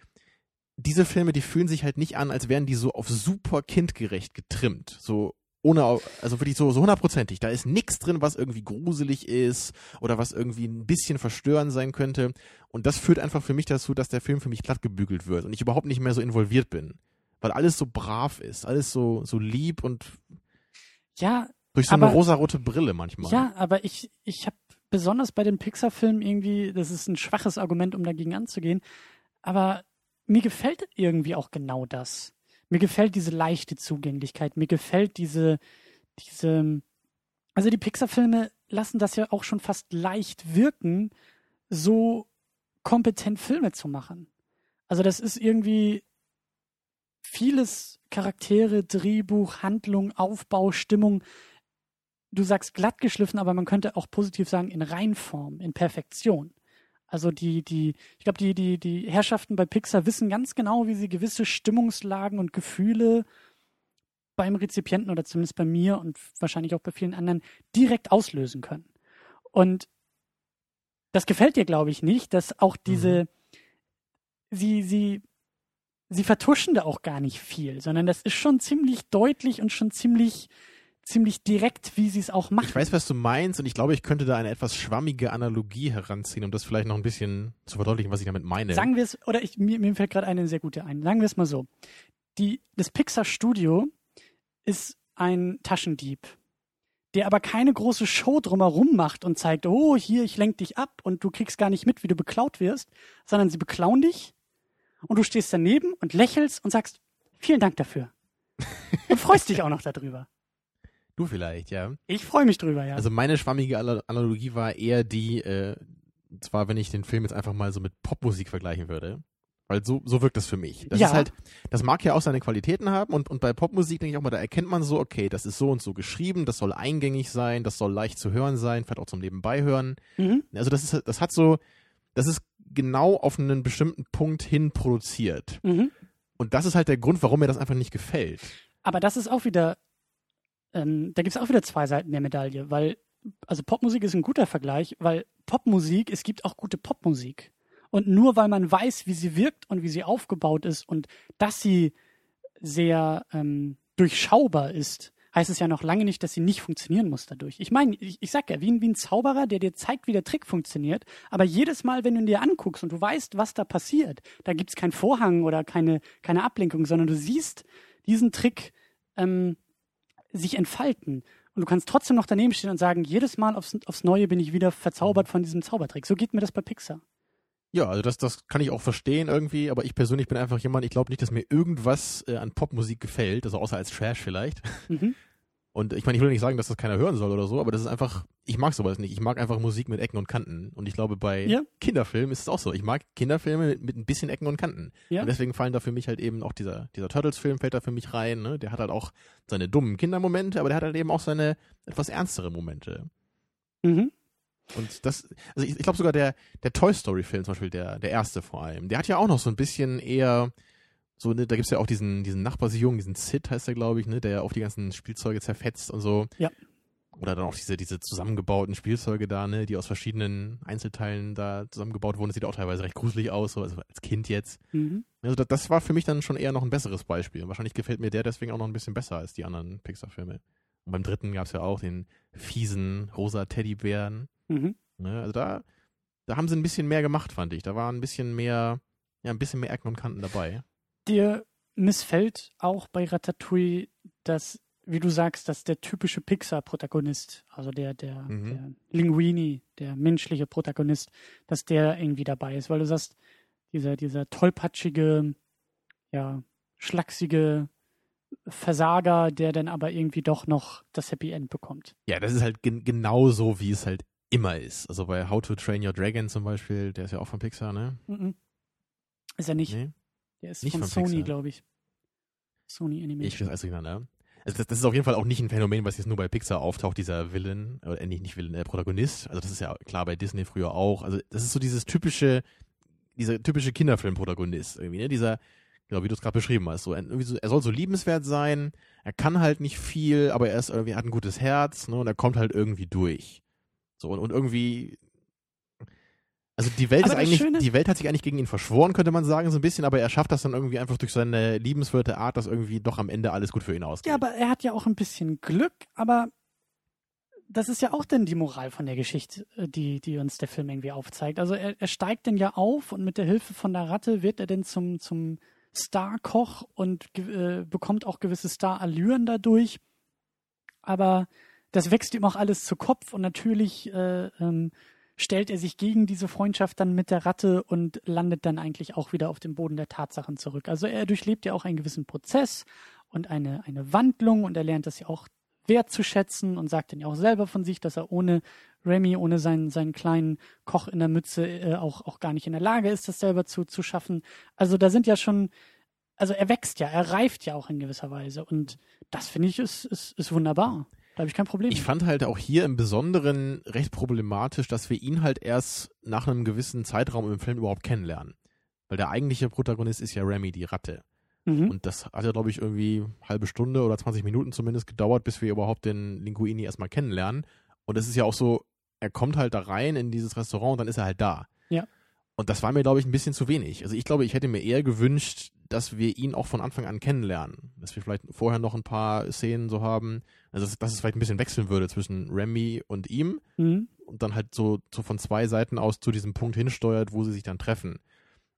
diese Filme, die fühlen sich halt nicht an, als wären die so auf super kindgerecht getrimmt. So ohne, also wirklich so, so hundertprozentig. Da ist nichts drin, was irgendwie gruselig ist oder was irgendwie ein bisschen verstörend sein könnte. Und das führt einfach für mich dazu, dass der Film für mich glatt gebügelt wird und ich überhaupt nicht mehr so involviert bin. Weil alles so brav ist, alles so, so lieb und Ja, durch so eine Aber- rosarote Brille manchmal. ja, aber ich, ich habe besonders bei den Pixar-Filmen irgendwie, das ist ein schwaches Argument, um dagegen anzugehen, aber mir gefällt irgendwie auch genau das. Mir gefällt diese leichte Zugänglichkeit, mir gefällt diese, diese, also die Pixar-Filme lassen das ja auch schon fast leicht wirken, so kompetent Filme zu machen. Also das ist irgendwie vieles Charaktere, Drehbuch, Handlung, Aufbau, Stimmung. Du sagst glatt geschliffen, aber man könnte auch positiv sagen in Reinform, in Perfektion. Also die, die, ich glaube, die, die, die Herrschaften bei Pixar wissen ganz genau, wie sie gewisse Stimmungslagen und Gefühle beim Rezipienten oder zumindest bei mir und wahrscheinlich auch bei vielen anderen direkt auslösen können. Und das gefällt dir, glaube ich, nicht, dass auch diese, sie, sie, sie vertuschen da auch gar nicht viel, sondern das ist schon ziemlich deutlich und schon ziemlich, ziemlich direkt, wie sie es auch machen. Ich weiß, was du meinst und ich glaube, ich könnte da eine etwas schwammige Analogie heranziehen, um das vielleicht noch ein bisschen zu verdeutlichen, was ich damit meine. Sagen wir es, oder ich, mir, mir fällt gerade eine sehr gute ein. Sagen wir es mal so. Die, das Pixar-Studio ist ein Taschendieb, der aber keine große Show drumherum macht und zeigt, oh, hier, ich lenk dich ab und du kriegst gar nicht mit, wie du beklaut wirst, sondern sie beklauen dich und du stehst daneben und lächelst und sagst, vielen Dank dafür. <laughs> und freust dich auch noch darüber. Du vielleicht, ja. Ich freue mich drüber, ja. Also meine schwammige Ana- Analogie war eher die, äh, zwar wenn ich den Film jetzt einfach mal so mit Popmusik vergleichen würde. Weil so, so wirkt das für mich. Das Ja. ist halt, das mag ja auch seine Qualitäten haben und, und bei Popmusik denke ich auch mal, da erkennt man so, okay, das ist so und so geschrieben, das soll eingängig sein, das soll leicht zu hören sein, vielleicht auch zum Nebenbei hören. mhm. Also das ist, das hat so, das ist genau auf einen bestimmten Punkt hin produziert. Mhm. Und das ist halt der Grund, warum mir das einfach nicht gefällt. Aber das ist auch wieder, ähm, da gibt es auch wieder zwei Seiten der Medaille, weil, also Popmusik ist ein guter Vergleich, weil Popmusik, es gibt auch gute Popmusik. Und nur weil man weiß, wie sie wirkt und wie sie aufgebaut ist und dass sie sehr ähm, durchschaubar ist, heißt es ja noch lange nicht, dass sie nicht funktionieren muss dadurch. Ich meine, ich, ich sag ja, wie wie ein Zauberer, der dir zeigt, wie der Trick funktioniert, aber jedes Mal, wenn du ihn dir anguckst und du weißt, was da passiert, da gibt's keinen Vorhang oder keine, keine Ablenkung, sondern du siehst diesen Trick ähm, sich entfalten. Und du kannst trotzdem noch daneben stehen und sagen, jedes Mal aufs, aufs Neue bin ich wieder verzaubert von diesem Zaubertrick. So geht mir das bei Pixar. Ja, also das, das kann ich auch verstehen irgendwie, aber ich persönlich bin einfach jemand, ich glaube nicht, dass mir irgendwas äh, an Popmusik gefällt, also außer als Trash vielleicht. Mhm. Und ich meine, ich will nicht sagen, dass das keiner hören soll oder so, aber das ist einfach, ich mag sowas nicht. Ich mag einfach Musik mit Ecken und Kanten. Und ich glaube, bei ja. Kinderfilmen ist es auch so. Ich mag Kinderfilme mit, mit ein bisschen Ecken und Kanten. Ja. Und deswegen fallen da für mich halt eben auch dieser, dieser Turtles-Film fällt da für mich rein. Ne? Der hat halt auch seine dummen Kindermomente, aber der hat halt eben auch seine etwas ernstere Momente. Mhm. Und das, also ich, ich glaube sogar der, der Toy Story-Film zum Beispiel, der, der erste vor allem, der hat ja auch noch so ein bisschen eher, so, ne, da gibt's ja auch diesen, diesen Nachbarsjungen, diesen Sid heißt der, glaube ich, ne, der ja auch die ganzen Spielzeuge zerfetzt und so. Ja. Oder dann auch diese, diese zusammengebauten Spielzeuge da, ne, die aus verschiedenen Einzelteilen da zusammengebaut wurden. Das sieht auch teilweise recht gruselig aus, so also als Kind jetzt. Mhm. Also das, das war für mich dann schon eher noch ein besseres Beispiel. Wahrscheinlich gefällt mir der deswegen auch noch ein bisschen besser als die anderen Pixar-Filme. Und beim dritten gab's ja auch den fiesen rosa Teddybären. Mhm. Ne, also da, da haben sie ein bisschen mehr gemacht, fand ich. Da war ein bisschen mehr, ja, ein bisschen mehr Ecken und Kanten dabei. Dir missfällt auch bei Ratatouille, dass, wie du sagst, dass der typische Pixar-Protagonist, also der, der, mhm. der Linguini, der menschliche Protagonist, dass der irgendwie dabei ist, weil du sagst, dieser, dieser tollpatschige, ja, schlachsige Versager, der dann aber irgendwie doch noch das Happy End bekommt. Ja, das ist halt gen genau so, wie es halt immer ist. Also bei How to Train Your Dragon zum Beispiel, der ist ja auch von Pixar, ne? Mhm. Ist er nicht. Nee? Der ist nicht von, von Sony, glaube ich. Sony Animation. Ich weiß alles durcheinander. Also das, das, ist auf jeden Fall auch nicht ein Phänomen, was jetzt nur bei Pixar auftaucht, dieser Villain, oder äh, nicht, nicht Villain, äh, Protagonist. Also das ist ja klar bei Disney früher auch. Also das ist so dieses typische, dieser typische Kinderfilm-Protagonist irgendwie, ne? Dieser, genau, wie du es gerade beschrieben hast. So, irgendwie so, er soll so liebenswert sein, er kann halt nicht viel, aber er ist irgendwie, hat ein gutes Herz, ne? Und er kommt halt irgendwie durch. So, und, und irgendwie also die Welt ist eigentlich, Schöne... die Welt hat sich eigentlich gegen ihn verschworen, könnte man sagen, so ein bisschen, aber er schafft das dann irgendwie einfach durch seine liebenswerte Art, dass irgendwie doch am Ende alles gut für ihn ausgeht. Ja, aber er hat ja auch ein bisschen Glück, aber das ist ja auch dann die Moral von der Geschichte, äh, die, die uns der Film irgendwie aufzeigt. Also er, er steigt denn ja auf und mit der Hilfe von der Ratte wird er denn zum, zum Star-Koch und äh, bekommt auch gewisse Star-Allüren dadurch. Aber das wächst ihm auch alles zu Kopf und natürlich äh, ähm, stellt er sich gegen diese Freundschaft dann mit der Ratte und landet dann eigentlich auch wieder auf dem Boden der Tatsachen zurück. Also er durchlebt ja auch einen gewissen Prozess und eine, eine Wandlung und er lernt das ja auch wertzuschätzen und sagt dann ja auch selber von sich, dass er ohne Remy, ohne seinen, seinen kleinen Koch in der Mütze äh, auch, auch gar nicht in der Lage ist, das selber zu, zu schaffen. Also da sind ja schon, also er wächst ja, er reift ja auch in gewisser Weise und das finde ich ist, ist, ist wunderbar. Da habe ich kein Problem. Ich fand halt auch hier im Besonderen recht problematisch, dass wir ihn halt erst nach einem gewissen Zeitraum im Film überhaupt kennenlernen. Weil der eigentliche Protagonist ist ja Remy, die Ratte. Mhm. Und das hat ja, glaube ich, irgendwie halbe Stunde oder 20 Minuten zumindest gedauert, bis wir überhaupt den Linguini erstmal kennenlernen. Und es ist ja auch so, er kommt halt da rein in dieses Restaurant und dann ist er halt da. Ja. Und das war mir, glaube ich, ein bisschen zu wenig. Also ich glaube, ich hätte mir eher gewünscht, dass wir ihn auch von Anfang an kennenlernen. Dass wir vielleicht vorher noch ein paar Szenen so haben. Also dass, dass es vielleicht ein bisschen wechseln würde zwischen Remy und ihm. Mhm. Und dann halt so, so von zwei Seiten aus zu diesem Punkt hinsteuert, wo sie sich dann treffen.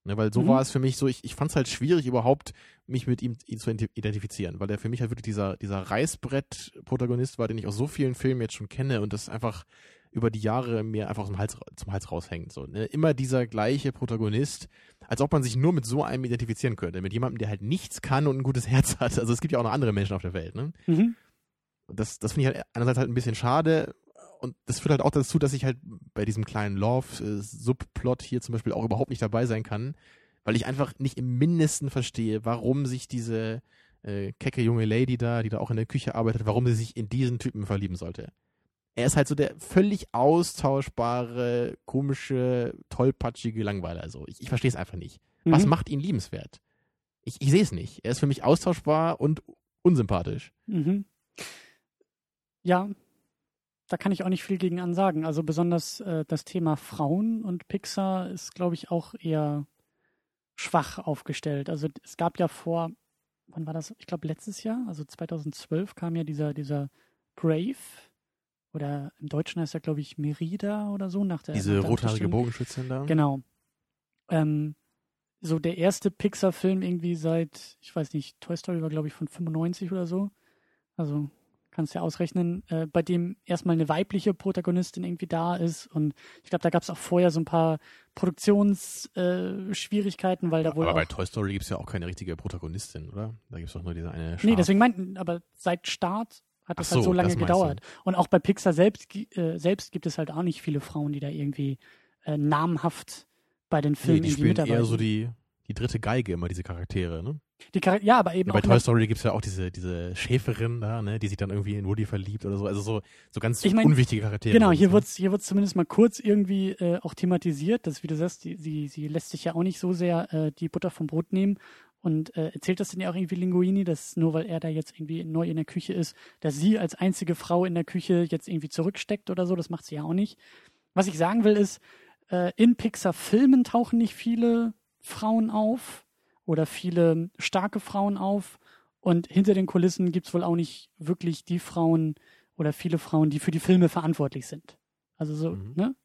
Ne, weil so mhm. war es für mich so, ich, ich fand es halt schwierig überhaupt, mich mit ihm, zu identifizieren, weil der für mich halt wirklich dieser, dieser Reißbrett-Protagonist war, den ich aus so vielen Filmen jetzt schon kenne und das einfach über die Jahre mir einfach zum Hals, zum Hals raushängt. So, ne? Immer dieser gleiche Protagonist, als ob man sich nur mit so einem identifizieren könnte. Mit jemandem, der halt nichts kann und ein gutes <laughs> Herz hat. Also es gibt ja auch noch andere Menschen auf der Welt. Ne? Mhm. Das, das finde ich halt einerseits halt ein bisschen schade. Und das führt halt auch dazu, dass ich halt bei diesem kleinen Love-Subplot hier zum Beispiel auch überhaupt nicht dabei sein kann, weil ich einfach nicht im Mindesten verstehe, warum sich diese äh, kecke junge Lady da, die da auch in der Küche arbeitet, warum sie sich in diesen Typen verlieben sollte er ist halt so der völlig austauschbare, komische, tollpatschige Langweiler. Also ich, ich verstehe es einfach nicht. Mhm. Was macht ihn liebenswert? Ich, ich sehe es nicht. Er ist für mich austauschbar und unsympathisch. Mhm. Ja, da kann ich auch nicht viel gegen ansagen. Also besonders äh, das Thema Frauen und Pixar ist, glaube ich, auch eher schwach aufgestellt. Also es gab ja vor wann war das? Ich glaube letztes Jahr, also 2012 kam ja dieser, dieser Brave oder im Deutschen heißt er, glaube ich, Merida oder so nach der. Diese rothaarige. Bogenschützin da. Genau. Ähm, so der erste Pixar-Film irgendwie seit, ich weiß nicht, Toy Story war, glaube ich, von 95 oder so. Also kannst ja ausrechnen, äh, bei dem erstmal eine weibliche Protagonistin irgendwie da ist. Und ich glaube, da gab es auch vorher so ein paar Produktionsschwierigkeiten, äh, weil da wohl Aber bei Toy Story gibt es ja auch keine richtige Protagonistin, oder? Da gibt es doch nur diese eine Nee, Schaf. deswegen meinten, aber seit Start hat das Ach halt so, so lange gedauert. Und auch bei Pixar selbst, äh, selbst gibt es halt auch nicht viele Frauen, die da irgendwie äh, namhaft bei den nee, Filmen die irgendwie spielen mitarbeiten. eher so die, die dritte Geige immer, diese Charaktere, ne? die Char ja, aber eben Ja, bei Toy Story gibt es ja auch diese, diese Schäferin da, ne, die sich dann irgendwie in Woody verliebt oder so. Also so, so ganz Ich mein, unwichtige Charaktere. Genau, hier ne? wird's hier wird's zumindest mal kurz irgendwie äh, auch thematisiert, dass, wie du sagst, die, sie, sie lässt sich ja auch nicht so sehr äh, die Butter vom Brot nehmen und äh, erzählt das denn ja auch irgendwie Linguini, dass nur weil er da jetzt irgendwie neu in der Küche ist, dass sie als einzige Frau in der Küche jetzt irgendwie zurücksteckt oder so, das macht sie ja auch nicht. Was ich sagen will ist, äh, in Pixar-Filmen tauchen nicht viele Frauen auf oder viele starke Frauen auf und hinter den Kulissen gibt's wohl auch nicht wirklich die Frauen, oder viele Frauen, die für die Filme verantwortlich sind. Also so, Mhm. ne?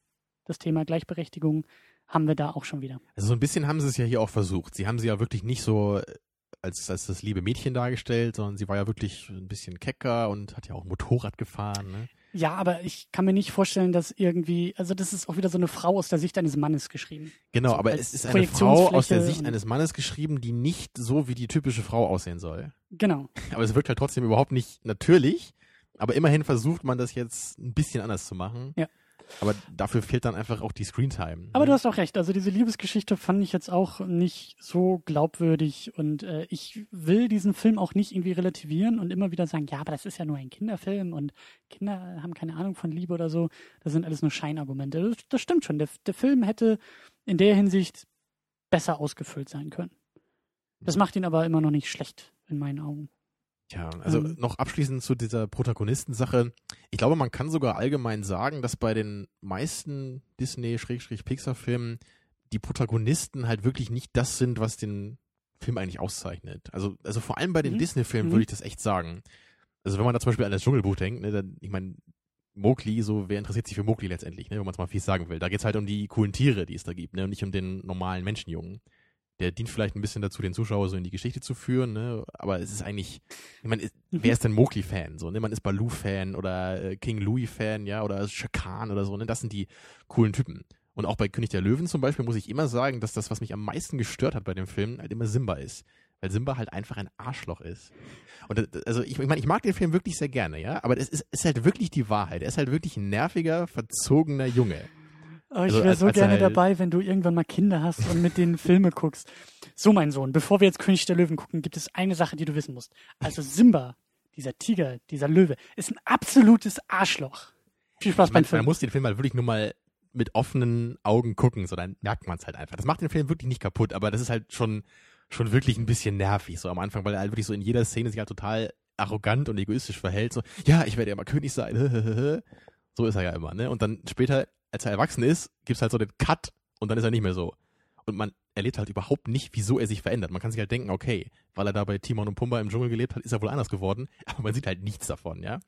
Das Thema Gleichberechtigung haben wir da auch schon wieder. Also so ein bisschen haben sie es ja hier auch versucht. Sie haben sie ja wirklich nicht so äh, als, als das liebe Mädchen dargestellt, sondern sie war ja wirklich ein bisschen kecker und hat ja auch ein Motorrad gefahren, ne? Ja, aber ich kann mir nicht vorstellen, dass irgendwie, also das ist auch wieder so eine Frau aus der Sicht eines Mannes geschrieben. Genau, So aber es ist eine Frau aus der Sicht eines Mannes geschrieben, die nicht so wie die typische Frau aussehen soll. Genau. Aber es wirkt halt trotzdem überhaupt nicht natürlich. Aber immerhin versucht man das jetzt ein bisschen anders zu machen. Ja. Aber dafür fehlt dann einfach auch die Screentime. Aber ne? du hast auch recht. Also diese Liebesgeschichte fand ich jetzt auch nicht so glaubwürdig und äh, ich will diesen Film auch nicht irgendwie relativieren und immer wieder sagen, ja, aber das ist ja nur ein Kinderfilm und Kinder haben keine Ahnung von Liebe oder so. Das sind alles nur Scheinargumente. Das, das stimmt schon. Der, der Film hätte in der Hinsicht besser ausgefüllt sein können. Das macht ihn aber immer noch nicht schlecht in meinen Augen. Tja, also Ähm. noch abschließend zu dieser Protagonistensache. Ich glaube, man kann sogar allgemein sagen, dass bei den meisten Disney-Pixar-Filmen die Protagonisten halt wirklich nicht das sind, was den Film eigentlich auszeichnet. Also, also vor allem bei den Mhm. Disney-Filmen Mhm. würde ich das echt sagen. Also wenn man da zum Beispiel an das Dschungelbuch denkt, ne, dann, ich meine, Mowgli, so, wer interessiert sich für Mowgli letztendlich, ne, wenn man es mal fies sagen will. Da geht's halt um die coolen Tiere, die es da gibt, ne, und nicht um den normalen Menschenjungen. Der dient vielleicht ein bisschen dazu, den Zuschauer so in die Geschichte zu führen, ne, aber es ist eigentlich, ich meine, ist- Mhm. wer ist denn Mowgli-Fan? So, ne, man ist Baloo-Fan oder äh, King Louis-Fan, ja, oder Shakan oder so, ne, das sind die coolen Typen. Und auch bei König der Löwen zum Beispiel muss ich immer sagen, dass das, was mich am meisten gestört hat bei dem Film, halt immer Simba ist. Weil Simba halt einfach ein Arschloch ist. Und das, also ich, ich meine, ich mag den Film wirklich sehr gerne, ja, aber es ist, ist halt wirklich die Wahrheit. Er ist halt wirklich ein nerviger, verzogener Junge. Aber ich Also wäre so er gerne halt- dabei, wenn du irgendwann mal Kinder hast und mit denen Filme guckst. So, mein Sohn, bevor wir jetzt König der Löwen gucken, gibt es eine Sache, die du wissen musst. Also Simba, dieser Tiger, dieser Löwe, ist ein absolutes Arschloch. Viel Spaß Man, beim man Film. muss den Film halt wirklich nur mal mit offenen Augen gucken, so dann merkt man es halt einfach. Das macht den Film wirklich nicht kaputt, aber das ist halt schon, schon wirklich ein bisschen nervig so am Anfang, weil er halt wirklich so in jeder Szene sich halt total arrogant und egoistisch verhält. So, ja, ich werde ja mal König sein. <laughs> so ist er ja immer, ne? Und dann später, als er erwachsen ist, gibt's halt so den Cut und dann ist er nicht mehr so. Und man erlebt halt überhaupt nicht, wieso er sich verändert. Man kann sich halt denken, okay, weil er da bei Timon und Pumba im Dschungel gelebt hat, ist er wohl anders geworden, <laughs> aber man sieht halt nichts davon, ja?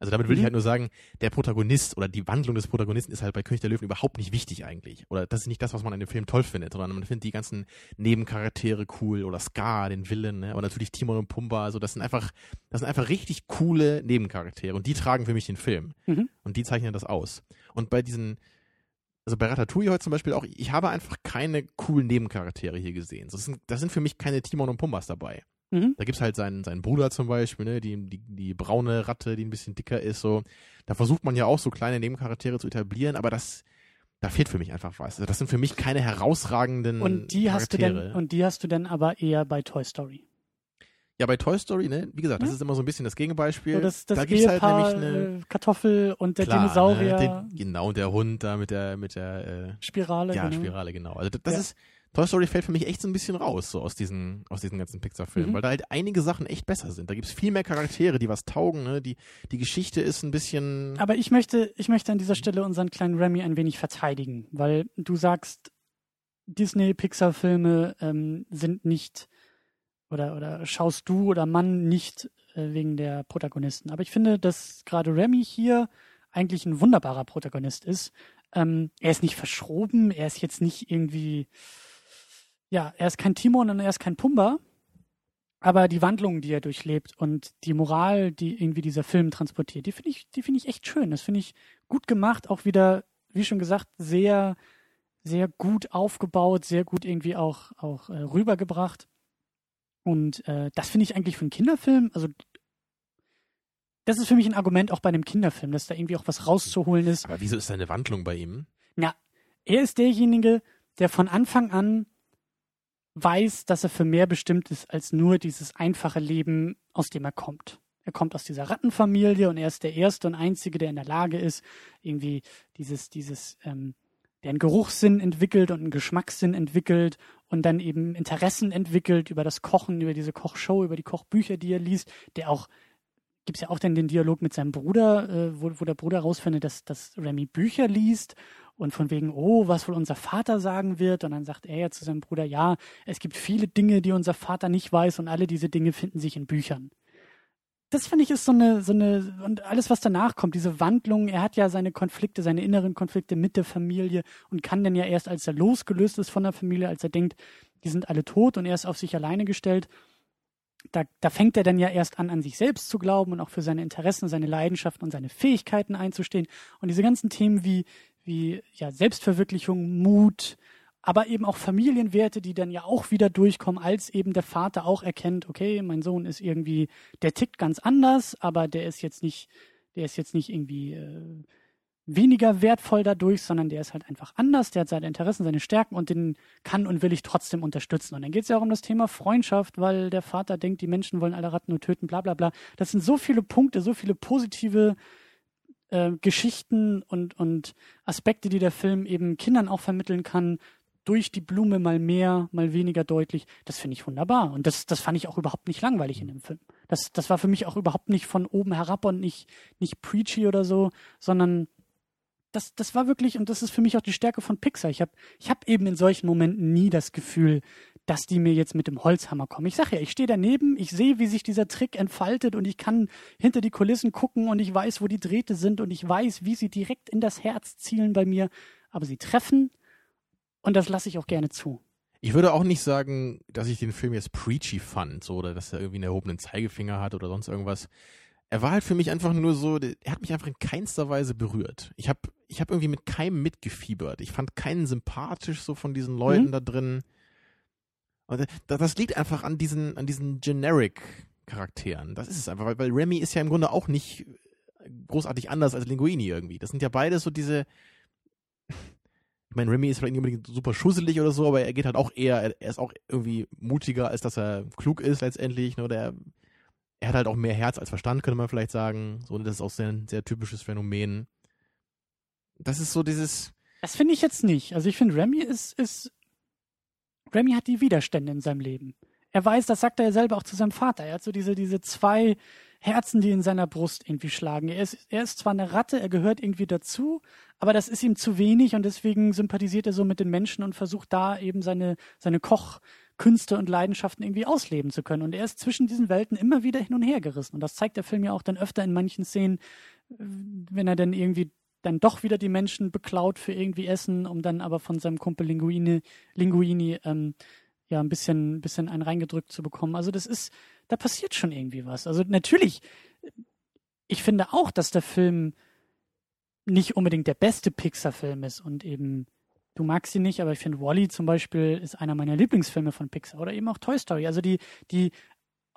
Also damit will Mhm. ich halt nur sagen, der Protagonist oder die Wandlung des Protagonisten ist halt bei König der Löwen überhaupt nicht wichtig eigentlich. Oder das ist nicht das, was man an dem Film toll findet, sondern man findet die ganzen Nebencharaktere cool oder Scar, den Villain, ne? aber natürlich Timon und Pumba, also das sind einfach, das sind einfach richtig coole Nebencharaktere und die tragen für mich den Film. Mhm. Und die zeichnen das aus. Und bei diesen, also bei Ratatouille heute zum Beispiel auch, ich habe einfach keine coolen Nebencharaktere hier gesehen. Das sind, das sind für mich keine Timon und Pumbas dabei. Mhm. Da gibt's halt seinen, seinen Bruder zum Beispiel, ne, die, die, die braune Ratte, die ein bisschen dicker ist, so. Da versucht man ja auch so kleine Nebencharaktere zu etablieren, aber das, da fehlt für mich einfach was. Also das sind für mich keine herausragenden Und die hast du Charaktere. denn, und die hast du dann aber eher bei Toy Story. ja, bei Toy Story, ne, wie gesagt, das Ja. ist immer so ein bisschen das Gegenbeispiel. So das das da gibt's halt Ehepaar, nämlich eine, äh, Kartoffel und der klar, Dinosaurier, Ne, den, genau, der Hund da mit der, mit der, äh, Spirale. Ja, genau. Spirale, genau. Also das, das Ja. ist, Toy Story fällt für mich echt so ein bisschen raus, so aus diesen, aus diesen ganzen Pixar-Filmen, Mhm. weil da halt einige Sachen echt besser sind. Da gibt's viel mehr Charaktere, die was taugen, ne? Die, die Geschichte ist ein bisschen. Aber ich möchte, ich möchte an dieser Stelle unseren kleinen Remy ein wenig verteidigen, weil du sagst, Disney-Pixar-Filme ähm, sind nicht oder, oder schaust du oder Mann nicht äh, wegen der Protagonisten. Aber ich finde, dass gerade Remy hier eigentlich ein wunderbarer Protagonist ist. Ähm, er ist nicht verschroben, er ist jetzt nicht irgendwie, ja, er ist kein Timon und er ist kein Pumba, aber die Wandlungen, die er durchlebt und die Moral, die irgendwie dieser Film transportiert, die finde ich, die finde ich echt schön. Das finde ich gut gemacht, auch wieder, wie schon gesagt, sehr, sehr gut aufgebaut, sehr gut irgendwie auch, auch äh, rübergebracht. Und äh, das finde ich eigentlich für einen Kinderfilm, also das ist für mich ein Argument auch bei einem Kinderfilm, dass da irgendwie auch was rauszuholen ist. Aber wieso ist da eine Wandlung bei ihm? Ja, er ist derjenige, der von Anfang an weiß, dass er für mehr bestimmt ist als nur dieses einfache Leben, aus dem er kommt. Er kommt aus dieser Rattenfamilie und er ist der Erste und Einzige, der in der Lage ist, irgendwie dieses, dieses, ähm, der einen Geruchssinn entwickelt und einen Geschmackssinn entwickelt und dann eben Interessen entwickelt über das Kochen, über diese Kochshow, über die Kochbücher, die er liest, der auch gibt es ja auch dann den Dialog mit seinem Bruder, äh, wo, wo der Bruder rausfindet, dass, dass Remy Bücher liest und von wegen, oh, was wohl unser Vater sagen wird. Und dann sagt er ja zu seinem Bruder, ja, es gibt viele Dinge, die unser Vater nicht weiß und alle diese Dinge finden sich in Büchern. Das finde ich ist so eine, so eine, und alles, was danach kommt, diese Wandlung, er hat ja seine Konflikte, seine inneren Konflikte mit der Familie und kann dann ja erst, als er losgelöst ist von der Familie, als er denkt, die sind alle tot und er ist auf sich alleine gestellt, da, da fängt er dann ja erst an, an sich selbst zu glauben und auch für seine Interessen, seine Leidenschaften und seine Fähigkeiten einzustehen. Und diese ganzen Themen wie, wie ja, Selbstverwirklichung, Mut, aber eben auch Familienwerte, die dann ja auch wieder durchkommen, als eben der Vater auch erkennt, okay, mein Sohn ist irgendwie, der tickt ganz anders, aber der ist jetzt nicht, der ist jetzt nicht irgendwie äh, weniger wertvoll dadurch, sondern der ist halt einfach anders, der hat seine Interessen, seine Stärken und den kann und will ich trotzdem unterstützen. Und dann geht es ja auch um das Thema Freundschaft, weil der Vater denkt, die Menschen wollen alle Ratten nur töten, bla bla bla. Das sind so viele Punkte, so viele positive äh, Geschichten und, und Aspekte, die der Film eben Kindern auch vermitteln kann, durch die Blume mal mehr, mal weniger deutlich. Das finde ich wunderbar. Und das, das fand ich auch überhaupt nicht langweilig in dem Film. Das, das war für mich auch überhaupt nicht von oben herab und nicht, nicht preachy oder so, sondern das, das war wirklich, und das ist für mich auch die Stärke von Pixar. Ich habe ich hab eben in solchen Momenten nie das Gefühl, dass die mir jetzt mit dem Holzhammer kommen. Ich sage ja, ich stehe daneben, ich sehe, wie sich dieser Trick entfaltet und ich kann hinter die Kulissen gucken und ich weiß, wo die Drähte sind und ich weiß, wie sie direkt in das Herz zielen bei mir. Aber sie treffen und das lasse ich auch gerne zu. Ich würde auch nicht sagen, dass ich den Film jetzt preachy fand, so, oder dass er irgendwie einen erhobenen Zeigefinger hat oder sonst irgendwas er war halt für mich einfach nur so, er hat mich einfach in keinster Weise berührt. Ich habe ich hab irgendwie mit keinem mitgefiebert. Ich fand keinen sympathisch so von diesen Leuten mhm. da drin. Das liegt einfach an diesen, an diesen Generic-Charakteren. Das ist es einfach, weil, Remy ist ja im Grunde auch nicht großartig anders als Linguini irgendwie. Das sind ja beide so diese. Ich meine, Remy ist vielleicht nicht unbedingt super schusselig oder so, aber er geht halt auch eher, er ist auch irgendwie mutiger, als dass er klug ist letztendlich. Ne? Der er hat halt auch mehr Herz als Verstand, könnte man vielleicht sagen. So, das ist auch sehr, ein sehr typisches Phänomen. Das ist so dieses. Das finde ich jetzt nicht. Also ich finde, Remy ist, ist. Remy hat die Widerstände in seinem Leben. Er weiß, das sagt er selber auch zu seinem Vater. Er hat so diese, diese zwei Herzen, die in seiner Brust irgendwie schlagen. Er ist, er ist zwar eine Ratte, er gehört irgendwie dazu, aber das ist ihm zu wenig und deswegen sympathisiert er so mit den Menschen und versucht da eben seine, seine Koch, Künste und Leidenschaften irgendwie ausleben zu können. Und er ist zwischen diesen Welten immer wieder hin und her gerissen. Und das zeigt der Film ja auch dann öfter in manchen Szenen, wenn er dann irgendwie dann doch wieder die Menschen beklaut für irgendwie Essen, um dann aber von seinem Kumpel Linguini, Linguini ähm, ja ein bisschen, bisschen einen reingedrückt zu bekommen. Also das ist, da passiert schon irgendwie was. Also natürlich, ich finde auch, dass der Film nicht unbedingt der beste Pixar-Film ist und eben du magst sie nicht, aber ich finde Wally zum Beispiel ist einer meiner Lieblingsfilme von Pixar oder eben auch Toy Story. Also die, die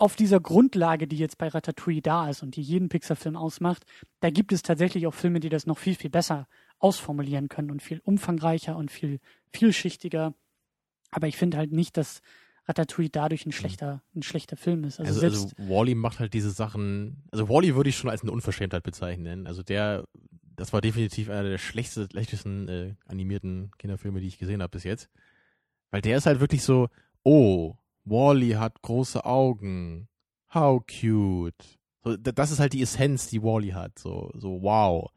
auf dieser Grundlage, die jetzt bei Ratatouille da ist und die jeden Pixar-Film ausmacht, da gibt es tatsächlich auch Filme, die das noch viel, viel besser ausformulieren können und viel umfangreicher und viel vielschichtiger. Aber ich finde halt nicht, dass Ratatouille dadurch ein mhm. schlechter, ein schlechter Film ist. Also, also, also Wally macht halt diese Sachen, also Wally würde ich schon als eine Unverschämtheit bezeichnen. Also der das war definitiv einer der schlechtesten, schlechtesten äh, animierten Kinderfilme, die ich gesehen habe bis jetzt. Weil der ist halt wirklich so, oh, Wally hat große Augen. How cute. So, das ist halt die Essenz, die Wally hat. So, so wow.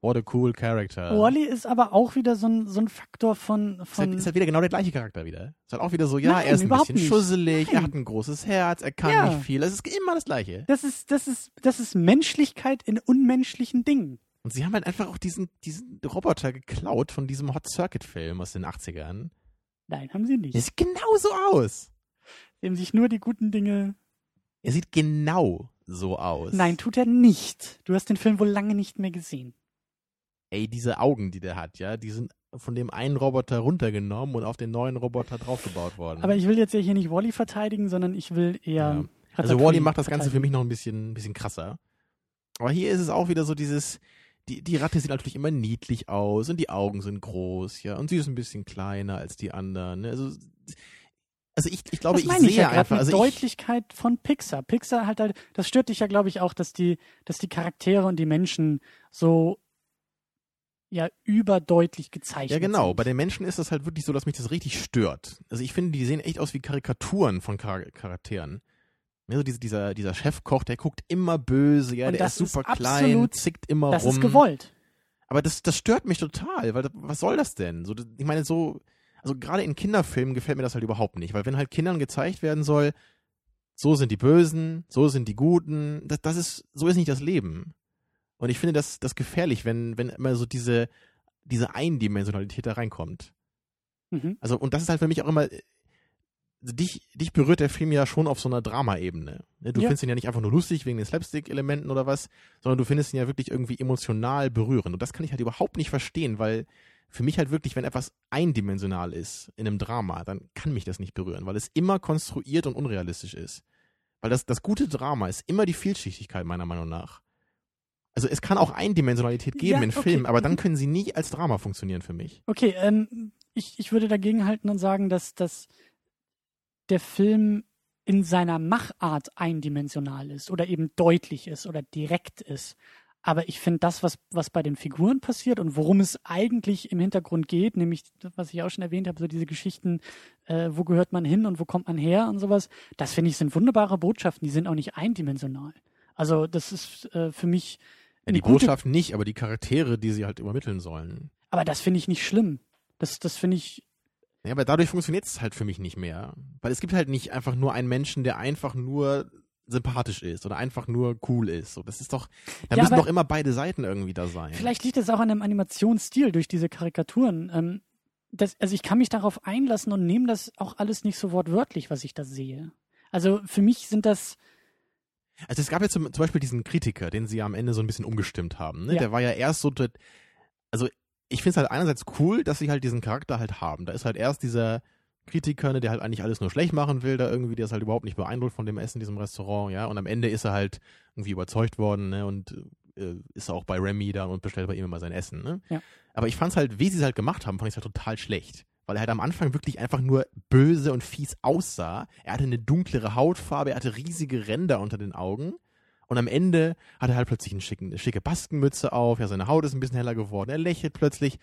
What a cool character. Wally ist aber auch wieder so ein, so ein Faktor von. Ist von halt, ist halt wieder genau der gleiche Charakter wieder. Ist halt auch wieder so, ja, Nein, er ist ein bisschen nicht. schusselig, er Nein. hat ein großes Herz, er kann Ja. nicht viel. Es ist immer das Gleiche. das, ist, das, ist, das ist Menschlichkeit in unmenschlichen Dingen. Und sie haben halt einfach auch diesen, diesen Roboter geklaut von diesem Hot Circuit Film aus den 80ern. Nein, haben sie nicht. Der sieht genauso aus. Haben sich nur die guten Dinge. Er sieht genau so aus. Nein, tut er nicht. Du hast den Film wohl lange nicht mehr gesehen. Ey, diese Augen, die der hat, ja, die sind von dem einen Roboter runtergenommen und auf den neuen Roboter draufgebaut worden. Aber ich will jetzt ja hier nicht Wally verteidigen, sondern ich will eher. Ja. Also Wally macht das Ganze für mich noch ein bisschen, ein bisschen krasser. Aber hier ist es auch wieder so dieses, die, die Ratte sieht natürlich immer niedlich aus und die Augen sind groß, ja, und sie ist ein bisschen kleiner als die anderen. ne? Also, also ich, ich glaube, das ich meine sehe ich ja einfach, also ich, Deutlichkeit von Pixar. Pixar halt halt, das stört dich ja, glaube ich, auch, dass die, dass die Charaktere und die Menschen so ja überdeutlich gezeichnet ja genau, sind. bei den Menschen ist das halt wirklich so, dass mich das richtig stört. Also ich finde, die sehen echt aus wie Karikaturen von Char Charakteren. Also diese, dieser, dieser Chefkoch, der guckt immer böse, ja, Und der das ist super ist klein, absolut- zickt immer das rum. ist gewollt. Aber das, das stört mich total, weil das, was soll das denn? So, das- ich meine, so, also gerade in Kinderfilmen gefällt mir das halt überhaupt nicht, weil wenn halt Kindern gezeigt werden soll, so sind die Bösen, so sind die Guten, das, das ist, so ist nicht das Leben. Und ich finde das, das gefährlich, wenn, wenn immer so diese, diese Eindimensionalität da reinkommt. Mhm. Also, und das ist halt für mich auch immer, äh, dich, dich berührt der Film ja schon auf so einer Drama-Ebene. ne? Du Ja. findest ihn ja nicht einfach nur lustig wegen den Slapstick-Elementen oder was, sondern du findest ihn ja wirklich irgendwie emotional berührend. Und das kann ich halt überhaupt nicht verstehen, weil für mich halt wirklich, wenn etwas eindimensional ist in einem Drama, dann kann mich das nicht berühren, weil es immer konstruiert und unrealistisch ist. Weil das, das gute Drama ist immer die Vielschichtigkeit, meiner Meinung nach. Also es kann auch Eindimensionalität geben Ja, in okay. Filmen, aber dann Mhm. können sie nie als Drama funktionieren für mich. Okay, ähm, ich, ich würde dagegen halten und sagen, dass, dass der Film in seiner Machart eindimensional ist oder eben deutlich ist oder direkt ist. Aber ich finde das, was, was bei den Figuren passiert und worum es eigentlich im Hintergrund geht, nämlich, was ich auch schon erwähnt habe, so diese Geschichten, äh, wo gehört man hin und wo kommt man her und sowas, das finde ich sind wunderbare Botschaften, die sind auch nicht eindimensional. Also das ist äh, für mich, Ja, die gute- Botschaft nicht, aber die Charaktere, die sie halt übermitteln sollen. aber das finde ich nicht schlimm. Das, das finde ich, Ja, aber dadurch funktioniert es halt für mich nicht mehr. Weil es gibt halt nicht einfach nur einen Menschen, der einfach nur sympathisch ist oder einfach nur cool ist. So, das ist doch, da Ja, müssen doch immer beide Seiten irgendwie da sein. Vielleicht liegt es auch an einem Animationsstil durch diese Karikaturen. Ähm, das, also ich kann mich darauf einlassen und nehme das auch alles nicht so wortwörtlich, was ich da sehe. Also für mich sind das, Also es gab ja zum, zum Beispiel diesen Kritiker, den sie ja am Ende so ein bisschen umgestimmt haben. Ne? Ja. Der war ja erst so, also ich finde es halt einerseits cool, dass sie halt diesen Charakter halt haben. Da ist halt erst dieser Kritiker, ne, der halt eigentlich alles nur schlecht machen will, da irgendwie, der ist halt überhaupt nicht beeindruckt von dem Essen in diesem Restaurant, ja. Und am Ende ist er halt irgendwie überzeugt worden, ne, und äh, ist auch bei Remy da und bestellt bei ihm immer sein Essen, ne. Ja. Aber ich fand's halt, wie sie es halt gemacht haben, fand ich halt total schlecht. Weil er halt am Anfang wirklich einfach nur böse und fies aussah. Er hatte eine dunklere Hautfarbe, er hatte riesige Ränder unter den Augen. Und am Ende hat er halt plötzlich einen schicken, eine schicke Baskenmütze auf, ja, seine Haut ist ein bisschen heller geworden, er lächelt plötzlich.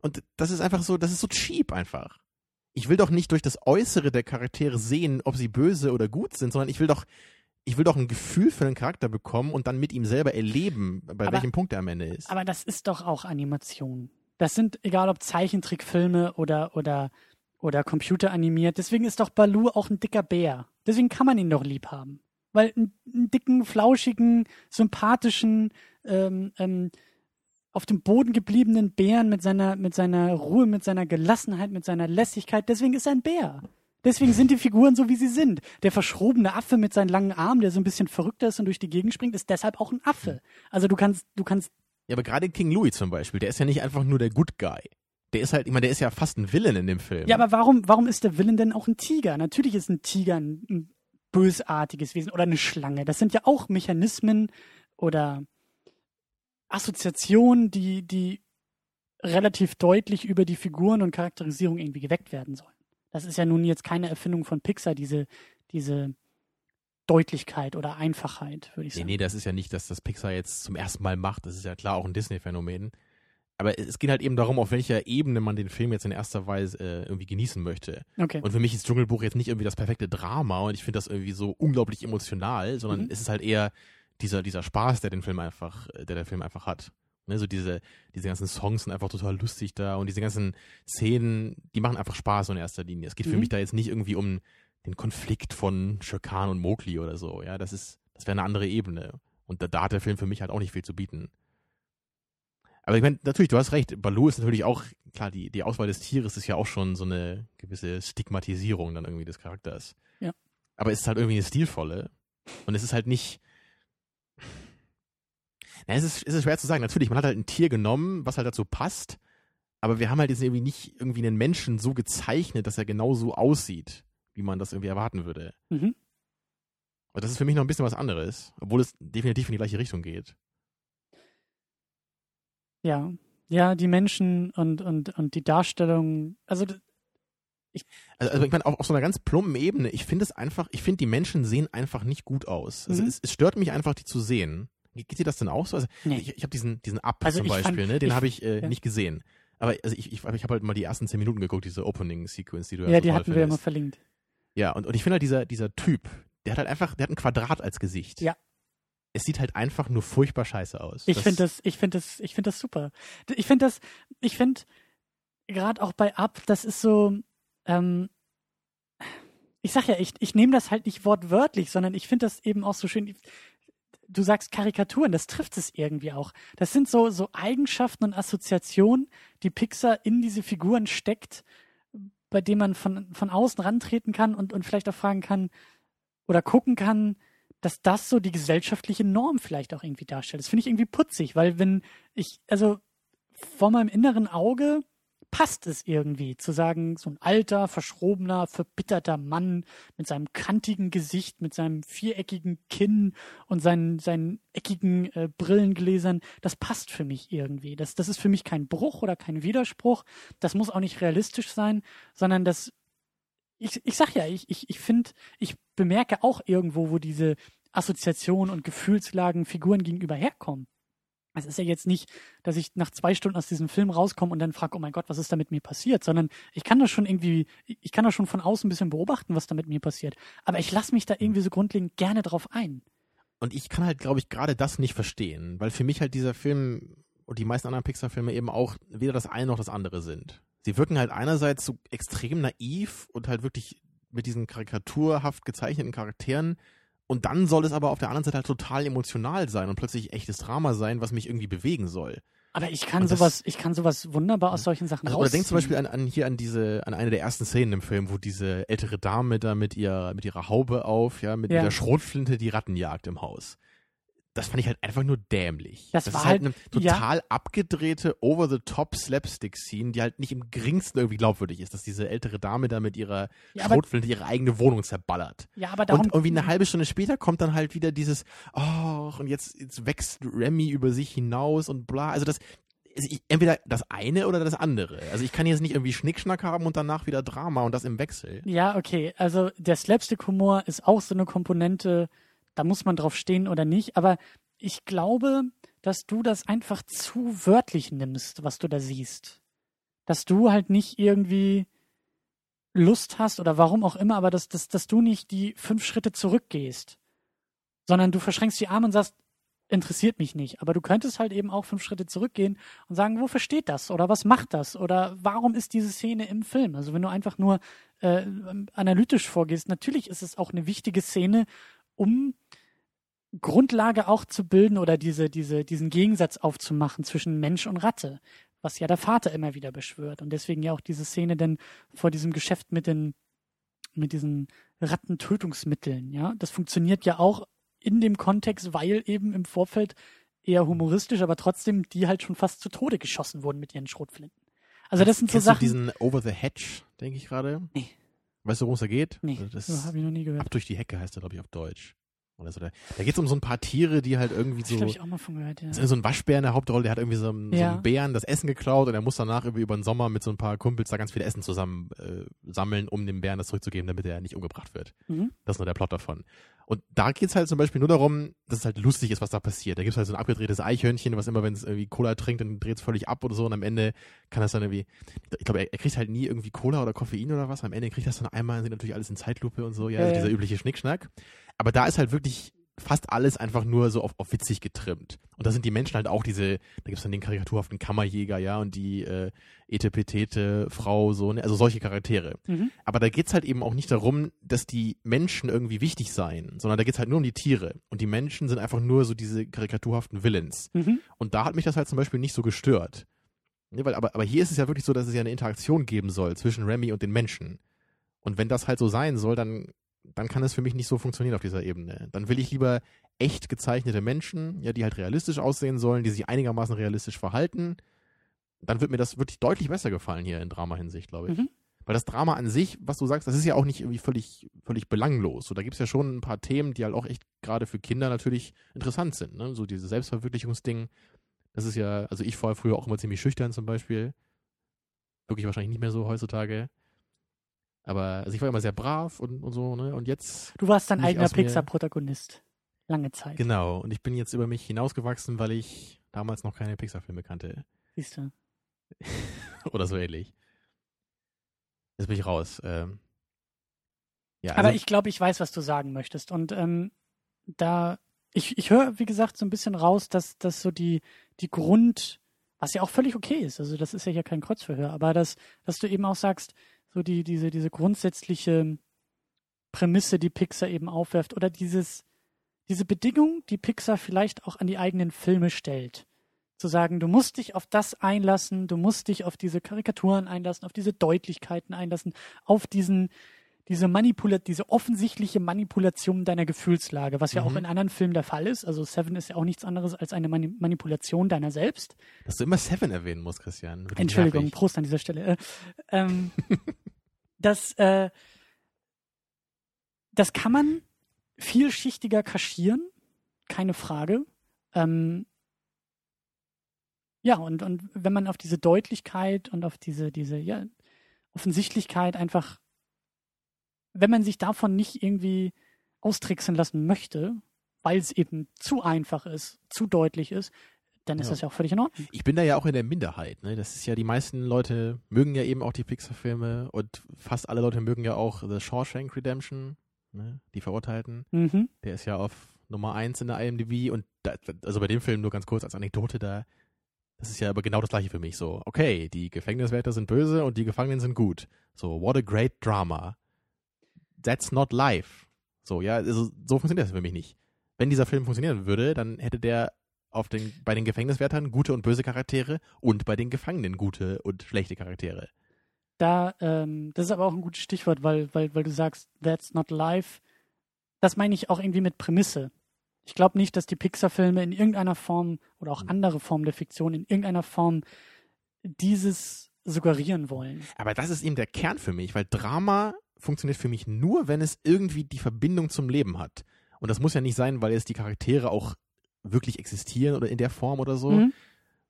Und das ist einfach so, das ist so cheap einfach. Ich will doch nicht durch das Äußere der Charaktere sehen, ob sie böse oder gut sind, sondern ich will doch, ich will doch ein Gefühl für den Charakter bekommen und dann mit ihm selber erleben, bei Aber- welchem Punkt er am Ende ist. aber das ist doch auch Animation. Das sind, egal ob Zeichentrickfilme oder, oder, oder computeranimiert, deswegen ist doch Baloo auch ein dicker Bär. Deswegen kann man ihn doch lieb haben. Weil einen, einen dicken, flauschigen, sympathischen, ähm, ähm, auf dem Boden gebliebenen Bären mit seiner, mit seiner Ruhe, mit seiner Gelassenheit, mit seiner Lässigkeit, deswegen ist er ein Bär. Deswegen sind die Figuren so, wie sie sind. Der verschrobene Affe mit seinen langen Armen, der so ein bisschen verrückter ist und durch die Gegend springt, ist deshalb auch ein Affe. Also du kannst, du kannst Ja, aber gerade King Louis zum Beispiel, der ist ja nicht einfach nur der Good Guy. Der ist halt, ich meine, der ist ja fast ein Villain in dem Film. Ja, aber warum, warum ist der Villain denn auch ein Tiger? Natürlich ist ein Tiger ein, ein bösartiges Wesen oder eine Schlange. Das sind ja auch Mechanismen oder Assoziationen, die, die relativ deutlich über die Figuren und Charakterisierung irgendwie geweckt werden sollen. Das ist ja nun jetzt keine Erfindung von Pixar, diese, diese Deutlichkeit oder Einfachheit, würde ich Nee, sagen. nee, das ist ja nicht, dass das Pixar jetzt zum ersten Mal macht. Das ist ja klar auch ein Disney-Phänomen. Aber es geht halt eben darum, auf welcher Ebene man den Film jetzt in erster Weise äh, irgendwie genießen möchte. Okay. Und für mich ist Dschungelbuch jetzt nicht irgendwie das perfekte Drama und ich finde das irgendwie so unglaublich emotional, sondern Mhm. es ist halt eher dieser, dieser Spaß, der den Film einfach, äh, der der Film einfach hat. Ne, so diese, diese ganzen Songs sind einfach total lustig da und diese ganzen Szenen, die machen einfach Spaß in erster Linie. Es geht für Mhm. mich da jetzt nicht irgendwie um den Konflikt von Shirkan und Mowgli oder so. Ja, das ist, das wäre eine andere Ebene. Und da, da hat der Film für mich halt auch nicht viel zu bieten. Aber ich meine, natürlich, du hast recht. Baloo ist natürlich auch, klar, die, die Auswahl des Tieres ist ja auch schon so eine gewisse Stigmatisierung dann irgendwie des Charakters. Ja. Aber es ist halt irgendwie eine stilvolle. Und es ist halt nicht. Na, es ist, es ist schwer zu sagen. Natürlich, man hat halt ein Tier genommen, was halt dazu passt. Aber wir haben halt jetzt irgendwie nicht irgendwie einen Menschen so gezeichnet, dass er genau so aussieht, wie man das irgendwie erwarten würde. Mhm. Und das ist für mich noch ein bisschen was anderes, obwohl es definitiv in die gleiche Richtung geht. Ja. Ja, die Menschen und, und, und die Darstellung, also d- Also, also ich meine, auf, auf so einer ganz plumpen Ebene, ich finde es einfach, ich finde, die Menschen sehen einfach nicht gut aus. Also Mhm. es, es stört mich einfach, die zu sehen. Ge- Geht dir das denn auch so? Also nee. ich, ich habe diesen, diesen Up Also zum ich fand- Beispiel, ne? den habe ich äh, ja. nicht gesehen. Aber also ich, ich, ich habe halt mal die ersten zehn Minuten geguckt, diese Opening-Sequence, die du ja, so die hatten wir ja immer findest. verlinkt. Ja, und, und ich finde halt dieser, dieser Typ, der hat halt einfach, der hat ein Quadrat als Gesicht. Ja. Es sieht halt einfach nur furchtbar scheiße aus. Ich finde das, ich finde das, ich finde das super. Ich finde das, ich finde gerade auch bei Up, das ist so, ähm, ich sag ja, ich, ich nehme das halt nicht wortwörtlich, sondern ich finde das eben auch so schön. Du sagst Karikaturen, das trifft es irgendwie auch. Das sind so, so Eigenschaften und Assoziationen, die Pixar in diese Figuren steckt, bei denen man von, von außen rantreten kann und, und vielleicht auch fragen kann oder gucken kann, dass das so die gesellschaftliche Norm vielleicht auch irgendwie darstellt. Das finde ich irgendwie putzig, weil wenn ich, also vor meinem inneren Auge passt es irgendwie zu sagen, so ein alter, verschrobener, verbitterter Mann mit seinem kantigen Gesicht, mit seinem viereckigen Kinn und seinen, seinen eckigen äh, Brillengläsern, das passt für mich irgendwie. Das, das ist für mich kein Bruch oder kein Widerspruch. Das muss auch nicht realistisch sein, sondern das ich, ich sag ja, ich, ich, ich finde, ich bemerke auch irgendwo, wo diese Assoziationen und Gefühlslagen Figuren gegenüber herkommen. Es ist ja jetzt nicht, dass ich nach zwei Stunden aus diesem Film rauskomme und dann frage, oh mein Gott, was ist da mit mir passiert, sondern ich kann das schon irgendwie, ich kann das schon von außen ein bisschen beobachten, was da mit mir passiert. Aber ich lasse mich da irgendwie so grundlegend gerne drauf ein. Und ich kann halt, glaube ich, gerade das nicht verstehen, weil für mich halt dieser Film und die meisten anderen Pixar-Filme eben auch weder das eine noch das andere sind. Sie wirken halt einerseits so extrem naiv und halt wirklich mit diesen karikaturhaft gezeichneten Charakteren und dann soll es aber auf der anderen Seite halt total emotional sein und plötzlich echtes Drama sein, was mich irgendwie bewegen soll. Aber ich kann Und das- sowas, ich kann sowas wunderbar aus solchen Sachen Also, oder denk zum. Beispiel an, an hier an diese, an eine der ersten Szenen im Film, wo diese ältere Dame da mit ihrer, mit ihrer Haube auf, ja, mit, Ja. mit der Schrotflinte die Ratten jagt im Haus. Das fand ich halt einfach nur dämlich. Das war ist halt halt- eine total abgedrehte, over-the-top Slapstick-Scene, die halt nicht im geringsten irgendwie glaubwürdig ist, dass diese ältere Dame da mit ihrer Ja, Schrotflinte ihre eigene Wohnung zerballert. ja, aber darum, Und irgendwie eine halbe Stunde später kommt dann halt wieder dieses, oh, und jetzt, jetzt wächst Remy über sich hinaus und bla. Also das, also entweder das eine oder das andere. Also ich kann jetzt nicht irgendwie Schnickschnack haben und danach wieder Drama und das im Wechsel. Ja, okay. Also der Slapstick-Humor ist auch so eine Komponente, da muss man drauf stehen oder nicht. Aber ich glaube, dass du das einfach zu wörtlich nimmst, was du da siehst. Dass du halt nicht irgendwie Lust hast oder warum auch immer, aber dass, dass, dass du nicht die fünf Schritte zurückgehst, sondern du verschränkst die Arme und sagst, interessiert mich nicht. Aber du könntest halt eben auch fünf Schritte zurückgehen und sagen, wofür steht das? Oder was macht das? Oder warum ist diese Szene im Film? Also wenn du einfach nur äh, analytisch vorgehst, natürlich ist es auch eine wichtige Szene, um Grundlage auch zu bilden oder diese, diese, diesen Gegensatz aufzumachen zwischen Mensch und Ratte, was ja der Vater immer wieder beschwört. Und deswegen ja auch diese Szene denn vor diesem Geschäft mit den, mit diesen Rattentötungsmitteln, ja. Das funktioniert ja auch in dem Kontext, weil eben im Vorfeld eher humoristisch, aber trotzdem die halt schon fast zu Tode geschossen wurden mit ihren Schrotflinten. Also das sind so Sachen. du diesen Over the Hedge, denke ich gerade? Nee. Weißt du, worum es da geht? nee, Also das das habe ich noch nie gehört. Ab durch die Hecke heißt er, glaube ich, auf Deutsch. Oder so. Da, da geht es um so ein paar Tiere, die halt irgendwie so. glaube ich auch mal von gehört, ja. So ein Waschbär in der Hauptrolle, der hat irgendwie so einen, so Ja. einen Bären das Essen geklaut und er muss danach über, über den Sommer mit so ein paar Kumpels da ganz viel Essen zusammen äh, sammeln, um dem Bären das zurückzugeben, damit er nicht umgebracht wird. Mhm. Das ist nur der Plot davon. Und da geht's halt zum Beispiel nur darum, dass es halt lustig ist, was da passiert. Da gibt's halt so ein abgedrehtes Eichhörnchen, was immer, wenn es irgendwie Cola trinkt, dann dreht's völlig ab oder so und am Ende kann das dann irgendwie, ich glaube, er, er kriegt halt nie irgendwie Cola oder Koffein oder was, am Ende kriegt das dann einmal, sieht natürlich alles in Zeitlupe und so, ja, also ja. dieser übliche Schnickschnack. Aber da ist halt wirklich fast alles einfach nur so auf, auf witzig getrimmt. Und da sind die Menschen halt auch diese, da gibt's dann den karikaturhaften Kammerjäger, ja, und die äh, etepetete Frau, so, ne? also solche Charaktere. Mhm. Aber da geht's halt eben auch nicht darum, dass die Menschen irgendwie wichtig seien, sondern da geht's halt nur um die Tiere. Und die Menschen sind einfach nur so diese karikaturhaften Villains. Mhm. Und da hat mich das halt zum Beispiel nicht so gestört. Ne, weil, aber, aber hier ist es ja wirklich so, dass es ja eine Interaktion geben soll zwischen Remy und den Menschen. Und wenn das halt so sein soll, dann, dann kann es für mich nicht so funktionieren auf dieser Ebene. Dann will ich lieber echt gezeichnete Menschen, ja, die halt realistisch aussehen sollen, die sich einigermaßen realistisch verhalten. Dann wird mir das wirklich deutlich besser gefallen hier in Drama-Hinsicht, glaube ich. Mhm. Weil das Drama an sich, was du sagst, das ist ja auch nicht irgendwie völlig, völlig belanglos. So, da gibt's ja schon ein paar Themen, die halt auch echt gerade für Kinder natürlich interessant sind. Ne? So dieses Selbstverwirklichungsding. Das ist ja, also ich war früher auch immer ziemlich schüchtern zum Beispiel. Wirklich wahrscheinlich nicht mehr so heutzutage. Aber also ich war immer sehr brav und, und so, ne? Und jetzt, Du warst dein eigener Pixar-Protagonist. Lange Zeit. genau, und ich bin jetzt über mich hinausgewachsen, weil ich damals noch keine Pixar-Filme kannte. Siehst du. <laughs> Oder so ähnlich. Jetzt bin ich raus. Ähm, ja, Aber also, ich glaube, ich weiß, was du sagen möchtest. Und ähm, da, ich, ich höre, wie gesagt, so ein bisschen raus, dass, dass so die, die Grund, was ja auch völlig okay ist, also das ist ja hier kein Kreuzverhör, aber dass, dass du eben auch sagst, so die, diese, diese grundsätzliche Prämisse, die Pixar eben aufwerft, oder dieses, diese Bedingung, die Pixar vielleicht auch an die eigenen Filme stellt. Zu sagen, du musst dich auf das einlassen, du musst dich auf diese Karikaturen einlassen, auf diese Deutlichkeiten einlassen, auf diesen, diese Manipula diese offensichtliche Manipulation deiner Gefühlslage, was ja auch Mhm. in anderen Filmen der Fall ist. Also Seven ist ja auch nichts anderes als eine Mani Manipulation deiner selbst. dass du immer Seven erwähnen musst, Christian. Entschuldigung, nervig. Prost an dieser Stelle. Äh, ähm, <laughs> das, äh, das kann man vielschichtiger kaschieren, keine Frage. Ähm, ja, und, und wenn man auf diese Deutlichkeit und auf diese, diese ja, Offensichtlichkeit einfach, wenn man sich davon nicht irgendwie austricksen lassen möchte, weil es eben zu einfach ist, zu deutlich ist, dann ist Ja. das ja auch völlig in Ordnung. Ich bin da ja auch in der Minderheit. Ne? Das ist ja, die meisten Leute mögen ja eben auch die Pixar-Filme und fast alle Leute mögen ja auch The Shawshank Redemption, ne? die Verurteilten. Mhm. Der ist ja auf Nummer eins in der IMDb und da, also bei dem Film nur ganz kurz als Anekdote da. Das ist ja aber genau das gleiche für mich. So, okay, die Gefängniswärter sind böse und die Gefangenen sind gut. So, what a great drama. That's not life. So, ja, also so funktioniert das für mich nicht. Wenn dieser Film funktionieren würde, dann hätte der auf den, bei den Gefängniswärtern gute und böse Charaktere und bei den Gefangenen gute und schlechte Charaktere. Da, ähm, das ist aber auch ein gutes Stichwort, weil, weil, weil du sagst, that's not life. Das meine ich auch irgendwie mit Prämisse. Ich glaube nicht, dass die Pixar-Filme in irgendeiner Form oder auch Hm. andere Formen der Fiktion in irgendeiner Form dieses suggerieren wollen. Aber das ist eben der Kern für mich, weil Drama funktioniert für mich nur, wenn es irgendwie die Verbindung zum Leben hat. Und das muss ja nicht sein, weil jetzt die Charaktere auch wirklich existieren oder in der Form oder so, Mhm.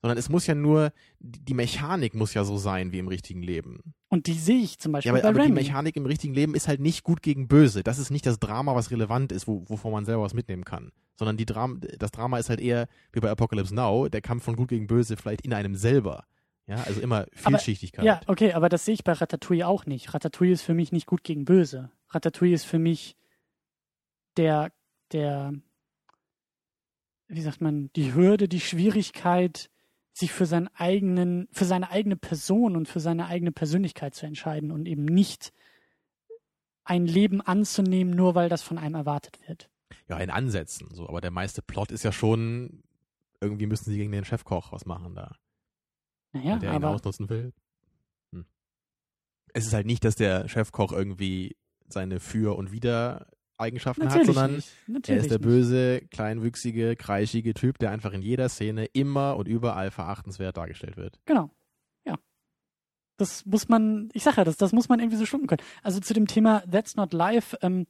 sondern es muss ja nur, die die Mechanik muss ja so sein wie im richtigen Leben. Und die sehe ich zum Beispiel Ja, aber, bei aber die Remy. Mechanik im richtigen Leben ist halt nicht gut gegen böse. Das ist nicht das Drama, was relevant ist, wo, wovon man selber was mitnehmen kann. Sondern die Dram das Drama ist halt eher, wie bei Apocalypse Now, der Kampf von gut gegen böse vielleicht in einem selber. Ja, also immer Aber- Vielschichtigkeit. Ja, okay, aber das sehe ich bei Ratatouille auch nicht. Ratatouille ist für mich nicht gut gegen böse. Ratatouille ist für mich der, der, wie sagt man, die Hürde, die Schwierigkeit, sich für seinen eigenen, für seine eigene Person und für seine eigene Persönlichkeit zu entscheiden und eben nicht ein Leben anzunehmen, nur weil das von einem erwartet wird. Ja, in Ansätzen, so, aber der meiste Plot ist ja schon, irgendwie müssen sie gegen den Chefkoch was machen da, Naja, der ihn aber ausnutzen will. Hm. Es ist halt nicht, dass der Chefkoch irgendwie seine Für- und Wider-Eigenschaften hat, natürlich sondern nicht. er ist der böse, kleinwüchsige, kreischige Typ, der einfach in jeder Szene immer und überall verachtenswert dargestellt wird. Genau. Ja. Das muss man, ich sage ja, das, das muss man irgendwie so schlucken können. Also zu dem Thema That's Not Life, ähm,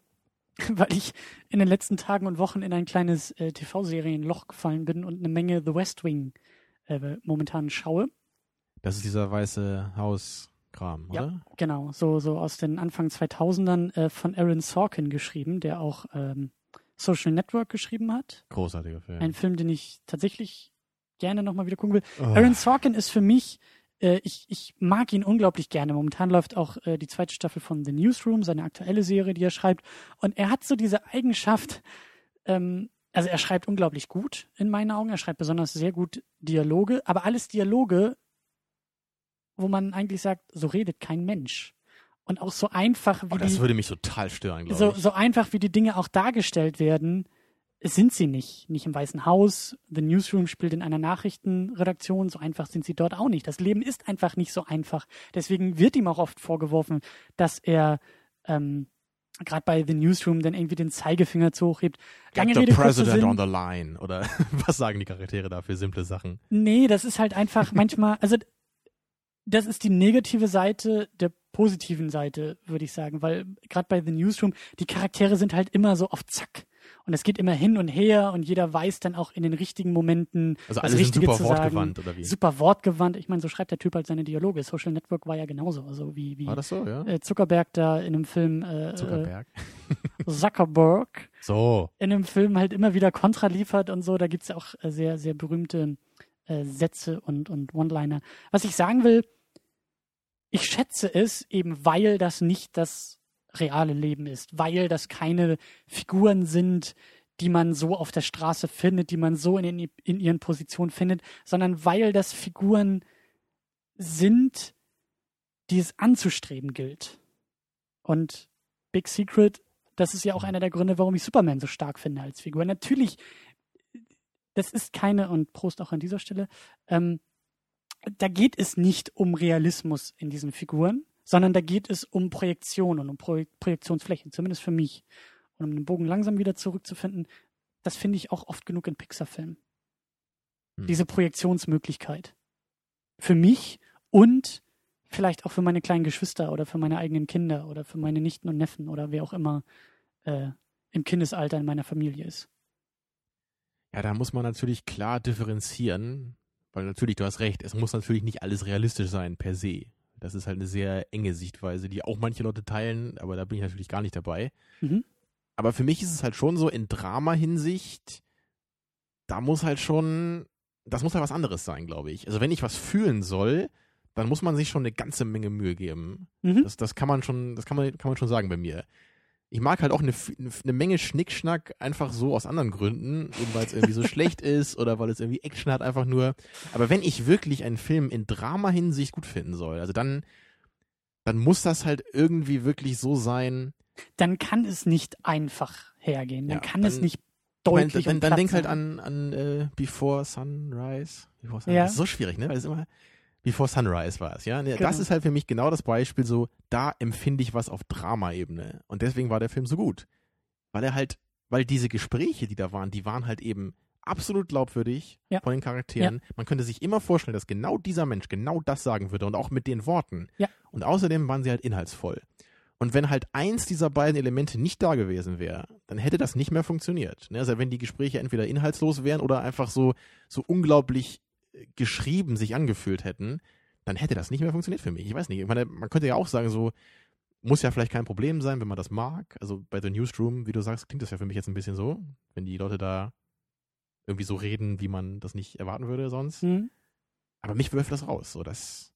<laughs> weil ich in den letzten Tagen und Wochen in ein kleines äh, TV-Serienloch gefallen bin und eine Menge The West Wing äh, momentan schaue. Das ist dieser weiße Hauskram, Ja. oder? Genau, so, so aus den Anfang 2000ern äh, von Aaron Sorkin geschrieben, der auch ähm, Social Network geschrieben hat. Großartiger Film. Ein Film, den ich tatsächlich gerne nochmal wieder gucken will. Oh. Aaron Sorkin ist für mich, äh, ich, ich mag ihn unglaublich gerne. Momentan läuft auch äh, die zweite Staffel von The Newsroom, seine aktuelle Serie, die er schreibt. Und er hat so diese Eigenschaft, ähm, also er schreibt unglaublich gut in meinen Augen. Er schreibt besonders sehr gut Dialoge, aber alles Dialoge, wo man eigentlich sagt, so redet kein Mensch. Und auch so einfach wie Oh, das die, würde mich total stören, glaube so, ich. so einfach wie die Dinge auch dargestellt werden, sind sie nicht. Nicht im Weißen Haus. The Newsroom spielt in einer Nachrichtenredaktion. So einfach sind sie dort auch nicht. Das Leben ist einfach nicht so einfach. Deswegen wird ihm auch oft vorgeworfen, dass er ähm, gerade bei The Newsroom dann irgendwie den Zeigefinger zu hoch hebt. Lange Get the Rede, President Sinn. on the line. Oder <laughs> was sagen die Charaktere da für simple Sachen? Nee, das ist halt einfach manchmal, also das ist die negative Seite der positiven Seite, würde ich sagen, weil gerade bei The Newsroom, die Charaktere sind halt immer so auf Zack. Und es geht immer hin und her und jeder weiß dann auch in den richtigen Momenten Also das alle sind Richtige super zu wortgewandt, sagen. oder wie? Super wortgewandt. Ich meine, so schreibt der Typ halt seine Dialoge. Social Network war ja genauso. Also wie, wie War das so, ja? äh, Zuckerberg da in einem Film äh, Zuckerberg. Äh, Zuckerberg <laughs> So. in einem Film halt immer wieder Kontra liefert und so. Da gibt's ja auch äh, sehr, sehr berühmte äh, Sätze und, und One-Liner. Was ich sagen will, ich schätze es eben, weil das nicht das reale Leben ist, weil das keine Figuren sind, die man so auf der Straße findet, die man so in, in ihren Positionen findet, sondern weil das Figuren sind, die es anzustreben gilt. Und Big Secret, das ist ja auch einer der Gründe, warum ich Superman so stark finde als Figur. Natürlich, das ist keine, und Prost auch an dieser Stelle, ähm, da geht es nicht um Realismus in diesen Figuren, sondern da geht es um Projektion und um Pro Projektionsflächen, zumindest für mich. Und um den Bogen langsam wieder zurückzufinden, das finde ich auch oft genug in Pixar-Filmen. Hm. Diese Projektionsmöglichkeit. Für mich und vielleicht auch für meine kleinen Geschwister oder für meine eigenen Kinder oder für meine Nichten und Neffen oder wer auch immer äh, im Kindesalter in meiner Familie ist. Ja, da muss man natürlich klar differenzieren, weil natürlich, du hast recht, es muss natürlich nicht alles realistisch sein per se. Das ist halt eine sehr enge Sichtweise, die auch manche Leute teilen, aber da bin ich natürlich gar nicht dabei. Mhm. Aber für mich ist es halt schon so in Drama-Hinsicht, da muss halt schon, das muss halt was anderes sein, glaube ich. Also wenn ich was fühlen soll, dann muss man sich schon eine ganze Menge Mühe geben. Mhm. Das, das kann man schon, das kann man, kann man schon sagen bei mir. Ich mag halt auch eine, eine Menge Schnickschnack einfach so aus anderen Gründen, eben weil es irgendwie so <laughs> schlecht ist oder weil es irgendwie Action hat, einfach nur. Aber wenn ich wirklich einen Film in Drama-Hinsicht gut finden soll, also dann, dann muss das halt irgendwie wirklich so sein. Dann kann es nicht einfach hergehen. Dann Ja, kann es dann- nicht Ich mein, deutlich dann, und dann platt denk halt an, an äh, Before Sunrise. Before Sunrise. Ja. Das ist so schwierig, ne? Weil es immer Before Sunrise war es, ja. Das Genau. ist halt für mich genau das Beispiel so, da empfinde ich was auf Drama-Ebene. Und deswegen war der Film so gut. Weil er halt, weil diese Gespräche, die da waren, die waren halt eben absolut glaubwürdig Ja. von den Charakteren. Man könnte sich immer vorstellen, dass genau dieser Mensch genau das sagen würde und auch mit den Worten. Ja. Und außerdem waren sie halt inhaltsvoll. Und wenn halt eins dieser beiden Elemente nicht da gewesen wäre, dann hätte das nicht mehr funktioniert. Ne? Also wenn die Gespräche entweder inhaltslos wären oder einfach so, so unglaublich geschrieben sich angefühlt hätten, dann hätte das nicht mehr funktioniert für mich. Ich weiß nicht. Ich meine, man könnte ja auch sagen, so, muss ja vielleicht kein Problem sein, wenn man das mag. Also bei The Newsroom, wie du sagst, klingt das ja für mich jetzt ein bisschen so, wenn die Leute da irgendwie so reden, wie man das nicht erwarten würde sonst. Mhm. Aber mich wirft das raus. So, das,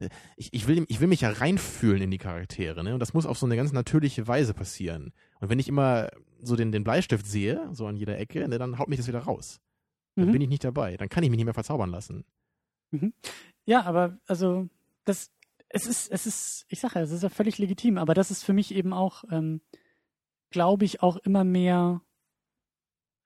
äh, ich, ich, will, ich will mich ja reinfühlen in die Charaktere, ne? Und das muss auf so eine ganz natürliche Weise passieren. Und wenn ich immer so den, den Bleistift sehe, so an jeder Ecke, ne, dann haut mich das wieder raus. Dann Mhm. bin ich nicht dabei. Dann kann ich mich nicht mehr verzaubern lassen. Ja, aber also das es ist es ist ich sage ja, es ist ja völlig legitim, aber das ist für mich eben auch ähm, glaube ich auch immer mehr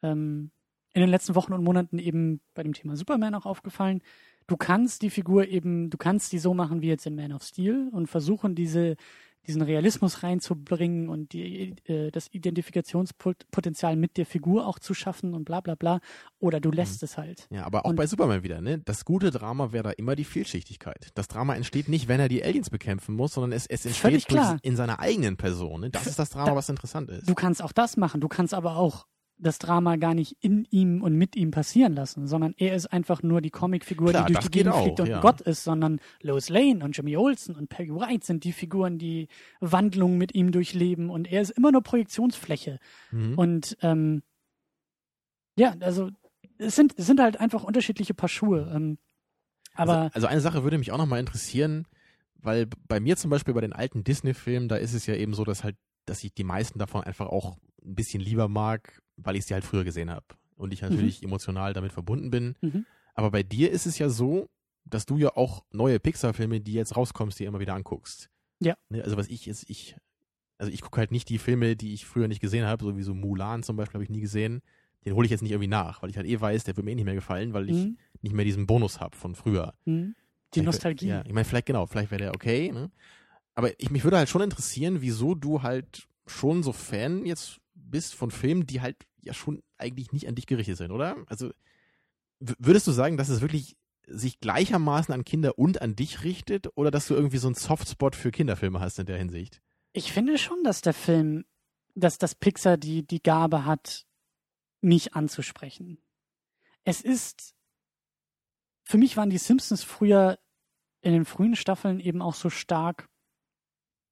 ähm, in den letzten Wochen und Monaten eben bei dem Thema Superman auch aufgefallen. Du kannst die Figur eben, du kannst die so machen wie jetzt in Man of Steel und versuchen diese diesen Realismus reinzubringen und die, äh, das Identifikationspotenzial mit der Figur auch zu schaffen und bla bla bla. Oder du lässt es halt. Ja, aber auch Und- bei Superman wieder, ne? Das gute Drama wäre da immer die Vielschichtigkeit. Das Drama entsteht nicht, wenn er die Aliens bekämpfen muss, sondern es, es entsteht durch, in seiner eigenen Person. Ne? Das ist das Drama, Da- was interessant ist. Du kannst auch das machen. Du kannst aber auch das Drama gar nicht in ihm und mit ihm passieren lassen, sondern er ist einfach nur die Comicfigur, Klar, die durch die Gegend fliegt und ja. Gott ist, sondern Lois Lane und Jimmy Olsen und Peggy White sind die Figuren, die Wandlungen mit ihm durchleben und er ist immer nur Projektionsfläche. Mhm. Und ähm, ja, also es sind, es sind halt einfach unterschiedliche Paar Schuhe. Ähm, aber also, also eine Sache würde mich auch nochmal interessieren, weil bei mir zum Beispiel bei den alten Disney-Filmen, da ist es ja eben so, dass halt, dass ich die meisten davon einfach auch ein bisschen lieber mag, weil ich sie halt früher gesehen habe und ich natürlich emotional damit verbunden bin. Mhm. Aber bei dir ist es ja so, dass du ja auch neue Pixar-Filme, die jetzt rauskommst, dir immer wieder anguckst. Ja. Ne, Also was ich ist, ich, also ich gucke halt nicht die Filme, die ich früher nicht gesehen habe, so wie so Mulan zum Beispiel habe ich nie gesehen. Den hole ich jetzt nicht irgendwie nach, weil ich halt eh weiß, der wird mir eh nicht mehr gefallen, weil ich Mhm. nicht mehr diesen Bonus habe von früher. Mhm. Die Vielleicht Nostalgie. Ja, ich meine, vielleicht genau, vielleicht wäre der okay, ne? Aber ich, mich würde halt schon interessieren, wieso du halt schon so Fan jetzt bist von Filmen, die halt ja schon eigentlich nicht an dich gerichtet sind, oder? Also würdest du sagen, dass es wirklich sich gleichermaßen an Kinder und an dich richtet oder dass du irgendwie so einen Softspot für Kinderfilme hast in der Hinsicht? Ich finde schon, dass der Film, dass das Pixar die, die Gabe hat, mich anzusprechen. Es ist, für mich waren die Simpsons früher in den frühen Staffeln eben auch so stark,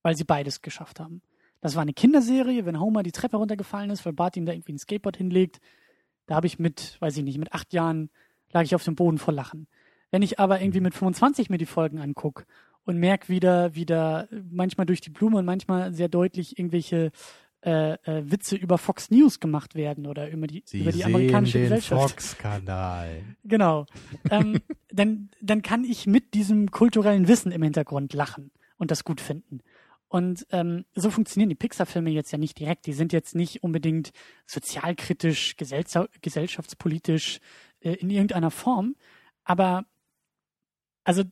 weil sie beides geschafft haben. Das war eine Kinderserie, wenn Homer die Treppe runtergefallen ist, weil Bart ihm da irgendwie ein Skateboard hinlegt. Da habe ich mit, weiß ich nicht, mit acht Jahren lag ich auf dem Boden vor Lachen. Wenn ich aber irgendwie mit 25 mir die Folgen angucke und merke wieder, wieder manchmal durch die Blume und manchmal sehr deutlich irgendwelche äh, äh, Witze über Fox News gemacht werden oder über die, über die amerikanische Gesellschaft. Fox-Kanal. <laughs> Genau. ähm, dann, dann kann ich mit diesem kulturellen Wissen im Hintergrund lachen und das gut finden. Und ähm, so funktionieren die Pixar-Filme jetzt ja nicht direkt. Die sind jetzt nicht unbedingt sozialkritisch, gesellscha gesellschaftspolitisch äh, in irgendeiner Form. Aber, also,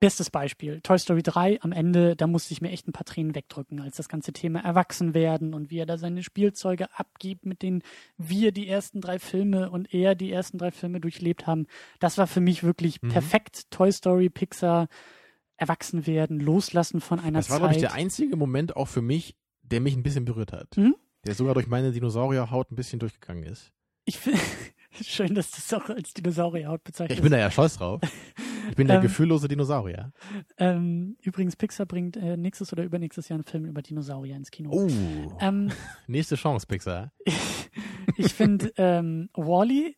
bestes Beispiel, Toy Story 3 am Ende, da musste ich mir echt ein paar Tränen wegdrücken, als das ganze Thema erwachsen werden und wie er da seine Spielzeuge abgibt, mit denen wir die ersten drei Filme und er die ersten drei Filme durchlebt haben. Das war für mich wirklich Mhm. perfekt. Toy Story, Pixar, erwachsen werden, loslassen von einer Das war, glaube Zeit. ich, der einzige Moment auch für mich, der mich ein bisschen berührt hat. Mhm. Der sogar durch meine Dinosaurierhaut ein bisschen durchgegangen ist. ich finde, <laughs> schön, dass du es auch als Dinosaurierhaut bezeichnest. ich bin da ja stolz drauf. Ich bin der <laughs> Ähm, gefühllose Dinosaurier. ähm, übrigens, Pixar bringt äh, nächstes oder übernächstes Jahr einen Film über Dinosaurier ins Kino. Oh, Ähm, <laughs> nächste Chance, Pixar. ich finde ähm, Wally,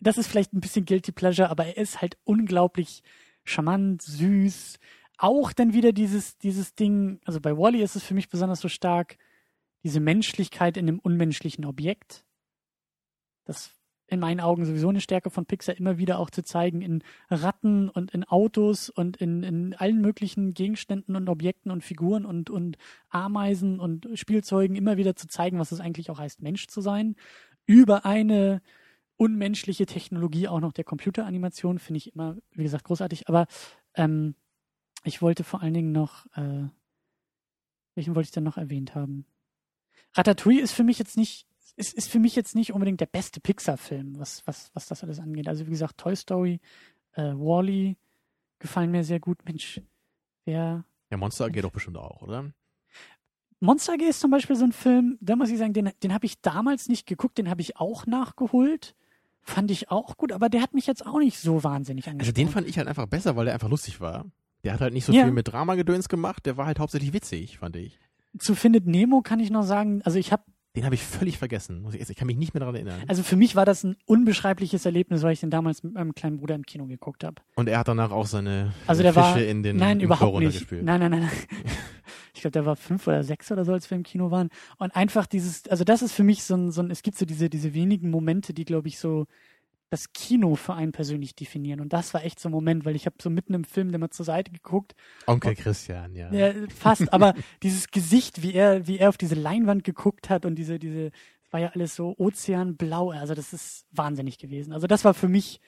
das ist vielleicht ein bisschen guilty pleasure, aber er ist halt unglaublich charmant, süß. Auch dann wieder dieses dieses Ding. Also bei Wally ist es für mich besonders so stark diese Menschlichkeit in einem unmenschlichen Objekt. Das in meinen Augen sowieso eine Stärke von Pixar immer wieder auch zu zeigen in Ratten und in Autos und in, in allen möglichen Gegenständen und Objekten und Figuren und, und Ameisen und Spielzeugen immer wieder zu zeigen, was es eigentlich auch heißt, Mensch zu sein. Über eine unmenschliche Technologie auch noch der Computeranimation finde ich immer, wie gesagt, großartig. Aber ähm, ich wollte vor allen Dingen noch, äh, welchen wollte ich denn noch erwähnt haben? Ratatouille ist für mich jetzt nicht, ist, ist für mich jetzt nicht unbedingt der beste Pixar-Film, was, was, was das alles angeht. Also wie gesagt, Toy Story, äh, Wally gefallen mir sehr gut. Mensch, wer Ja, Monster AG doch bestimmt auch, oder? Monster AG ist zum Beispiel so ein Film, da muss ich sagen, den, den habe ich damals nicht geguckt, den habe ich auch nachgeholt. Fand ich auch gut, aber der hat mich jetzt auch nicht so wahnsinnig Also angesprochen. den fand ich halt einfach besser, weil der einfach lustig war. Der hat halt nicht so Ja. viel mit Dramagedöns gemacht, der war halt hauptsächlich witzig, fand ich. Zu Findet Nemo kann ich noch sagen, also ich habe, Den habe ich völlig vergessen. Ich, kann mich nicht mehr daran erinnern. also für mich war das ein unbeschreibliches Erlebnis, weil ich den damals mit meinem kleinen Bruder im Kino geguckt habe. Und er hat danach auch seine Also der Fische war, in den nein, überhaupt Klo nicht. runtergespült. Nein, nein, nein. nein. <laughs> Ich glaube, der war fünf oder sechs oder so, als wir im Kino waren. Und einfach dieses, also das ist für mich so ein, so ein es gibt so diese, diese wenigen Momente, die, glaube ich, so das Kino für einen persönlich definieren. Und das war echt so ein Moment, weil ich habe so mitten im Film immer zur Seite geguckt Onkel Christian, ja. Ja, fast, aber <laughs> dieses Gesicht, wie er, wie er auf diese Leinwand geguckt hat und diese, diese, es war ja alles so ozeanblau, also das ist wahnsinnig gewesen. Also das war für mich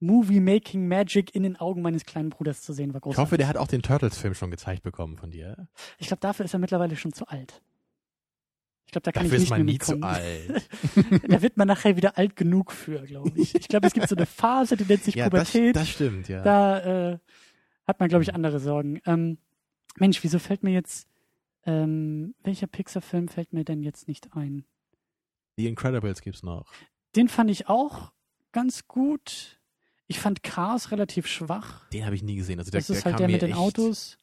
Movie Making Magic in den Augen meines kleinen Bruders zu sehen, war Ich großartig. hoffe, der hat auch den Turtles-Film schon gezeigt bekommen von dir. Ich glaube, dafür ist er mittlerweile schon zu alt. Ich glaube, da kann Dafür ich ist nicht man mehr nie zu alt. <laughs> da wird man nachher wieder alt genug für, glaube ich. Ich glaube, es gibt so eine Phase, die nennt sich ja, das, Pubertät. das stimmt, ja. da äh, hat man, glaube ich, andere Sorgen. Ähm, Mensch, wieso fällt mir jetzt, ähm, welcher Pixar-Film fällt mir denn jetzt nicht ein? The Incredibles gibt's noch. Den fand ich auch ganz gut. Ich fand Cars relativ schwach. Den habe ich nie gesehen. Also der, Das ist der halt der mit den echt, Autos.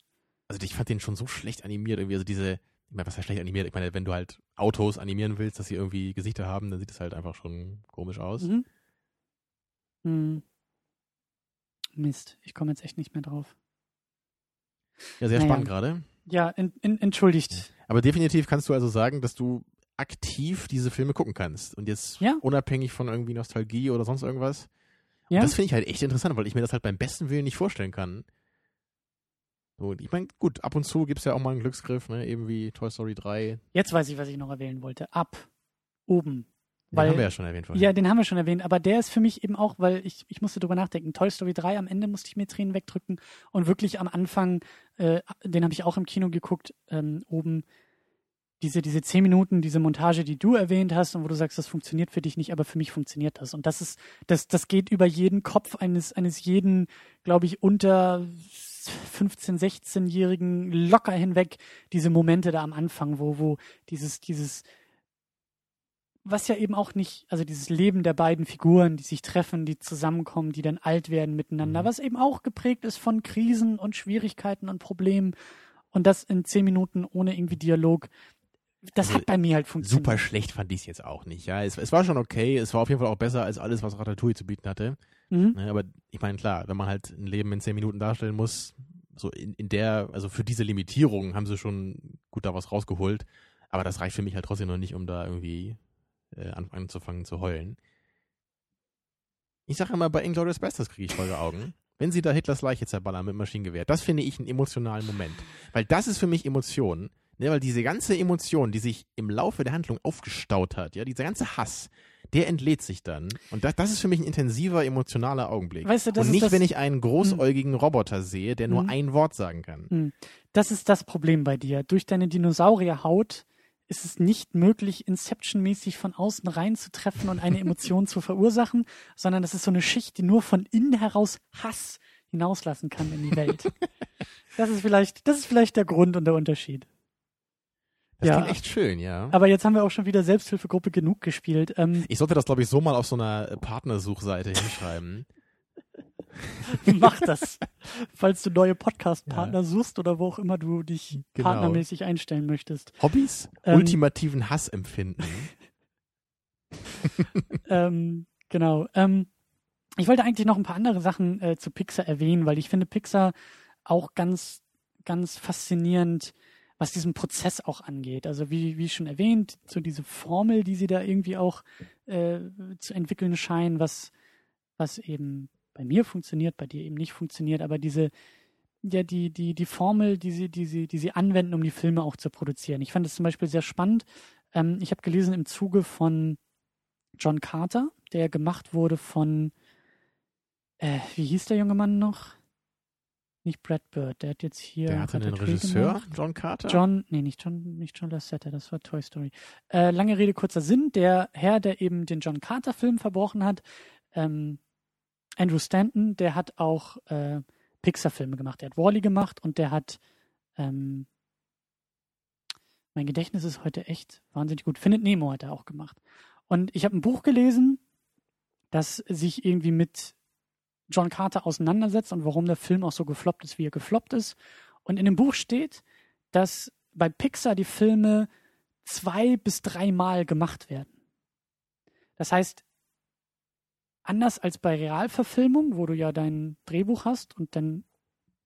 Also ich fand den schon so schlecht animiert irgendwie. Also diese, ich meine, was heißt schlecht animiert? Ich meine, wenn du halt Autos animieren willst, dass sie irgendwie Gesichter haben, dann sieht es halt einfach schon komisch aus. Mhm. Hm. Mist, ich komme jetzt echt nicht mehr drauf. Ja, sehr Naja. spannend gerade. Ja, en, en, entschuldigt. Aber definitiv kannst du also sagen, dass du aktiv diese Filme gucken kannst. Und jetzt Ja. unabhängig von irgendwie Nostalgie oder sonst irgendwas. Ja. Und das finde ich halt echt interessant, weil ich mir das halt beim besten Willen nicht vorstellen kann. So, ich meine, gut, ab und zu gibt es ja auch mal einen Glücksgriff, ne? eben wie Toy Story 3. Jetzt weiß ich, was ich noch erwähnen wollte. Ab. Oben. Den Weil- haben wir ja schon erwähnt vorhin. Ja, den haben wir schon erwähnt, aber der ist für mich eben auch, weil ich, ich musste drüber nachdenken. Toy Story 3, am Ende musste ich mir Tränen wegdrücken und wirklich am Anfang, äh, den habe ich auch im Kino geguckt, ähm, oben, diese, diese zehn Minuten, diese Montage, die du erwähnt hast und wo du sagst, das funktioniert für dich nicht, aber für mich funktioniert das. Und das ist, das, das geht über jeden Kopf eines, eines jeden, glaube ich, unter 15, 16-Jährigen locker hinweg, diese Momente da am Anfang, wo, wo dieses, dieses, was ja eben auch nicht, also dieses Leben der beiden Figuren, die sich treffen, die zusammenkommen, die dann alt werden miteinander, Mhm. was eben auch geprägt ist von Krisen und Schwierigkeiten und Problemen und das in zehn Minuten ohne irgendwie Dialog. Das Also, hat bei mir halt funktioniert. Super schlecht fand ich es jetzt auch nicht. Ja, es, es war schon okay. Es war auf jeden Fall auch besser als alles, was Ratatouille zu bieten hatte. Mhm. Ne, aber ich meine, klar, wenn man halt ein Leben in zehn Minuten darstellen muss, so in, in der, also für diese Limitierung haben sie schon gut da was rausgeholt. Aber das reicht für mich halt trotzdem noch nicht, um da irgendwie äh, an- anzufangen zu heulen. Ich sage immer, bei Inglourious Basterds kriege ich volle Augen. Wenn sie da Hitlers Leiche zerballern mit Maschinengewehr, das finde ich einen emotionalen Moment. Weil das ist für mich Emotion. Ne, weil diese ganze Emotion, die sich im Laufe der Handlung aufgestaut hat, ja, dieser ganze Hass, der entlädt sich dann. Und das, das ist für mich ein intensiver, emotionaler Augenblick. Weißt du, das Und ist nicht, das- wenn ich einen großäugigen Roboter sehe, der nur Mhm. ein Wort sagen kann. Hm. Das ist das Problem bei dir. Durch deine Dinosaurierhaut ist es nicht möglich, Inception-mäßig von außen reinzutreffen und eine Emotion <laughs> zu verursachen, sondern das ist so eine Schicht, die nur von innen heraus Hass hinauslassen kann in die Welt. <laughs> das ist vielleicht, das ist vielleicht der Grund und der Unterschied. Das Ja. klingt echt schön, ja. Aber jetzt haben wir auch schon wieder Selbsthilfegruppe genug gespielt. Ähm, Ich sollte das, glaube ich, so mal auf so einer Partnersuchseite hinschreiben. <laughs> mach das. Falls du neue Podcast-Partner suchst oder wo auch immer du dich Genau. partnermäßig einstellen möchtest. Hobbys? Ähm. Ultimativen Hass empfinden. <laughs> ähm, genau. Ähm, ich wollte eigentlich noch ein paar andere Sachen äh, zu Pixar erwähnen, weil ich finde Pixar auch ganz, ganz faszinierend, was diesen Prozess auch angeht. Also wie, wie schon erwähnt, so diese Formel, die sie da irgendwie auch äh, zu entwickeln scheinen, was, was eben bei mir funktioniert, bei dir eben nicht funktioniert, aber diese ja, die, die, die Formel, die sie, die sie, die sie anwenden, um die Filme auch zu produzieren. Ich fand es zum Beispiel sehr spannend. Ähm, ich habe gelesen im Zuge von John Carter, der gemacht wurde von, äh, wie hieß der junge Mann noch? Nicht Brad Bird, der hat jetzt hier. Der hatte einen Regisseur, gemacht. John Carter. John, nee, nicht John, nicht John Lasseter, das war Toy Story. Äh, lange Rede, kurzer Sinn. Der Herr, der eben den John Carter-Film verbrochen hat, ähm, Andrew Stanton, der hat auch äh, Pixar-Filme gemacht. Der hat Wally gemacht und der hat ähm, mein Gedächtnis ist heute echt wahnsinnig gut. Findet Nemo hat er auch gemacht. Und ich habe ein Buch gelesen, das sich irgendwie mit John Carter auseinandersetzt und warum der Film auch so gefloppt ist, wie er gefloppt ist. Und in dem Buch steht, dass bei Pixar die Filme zwei bis dreimal gemacht werden. Das heißt, anders als bei Realverfilmung, wo du ja dein Drehbuch hast und dann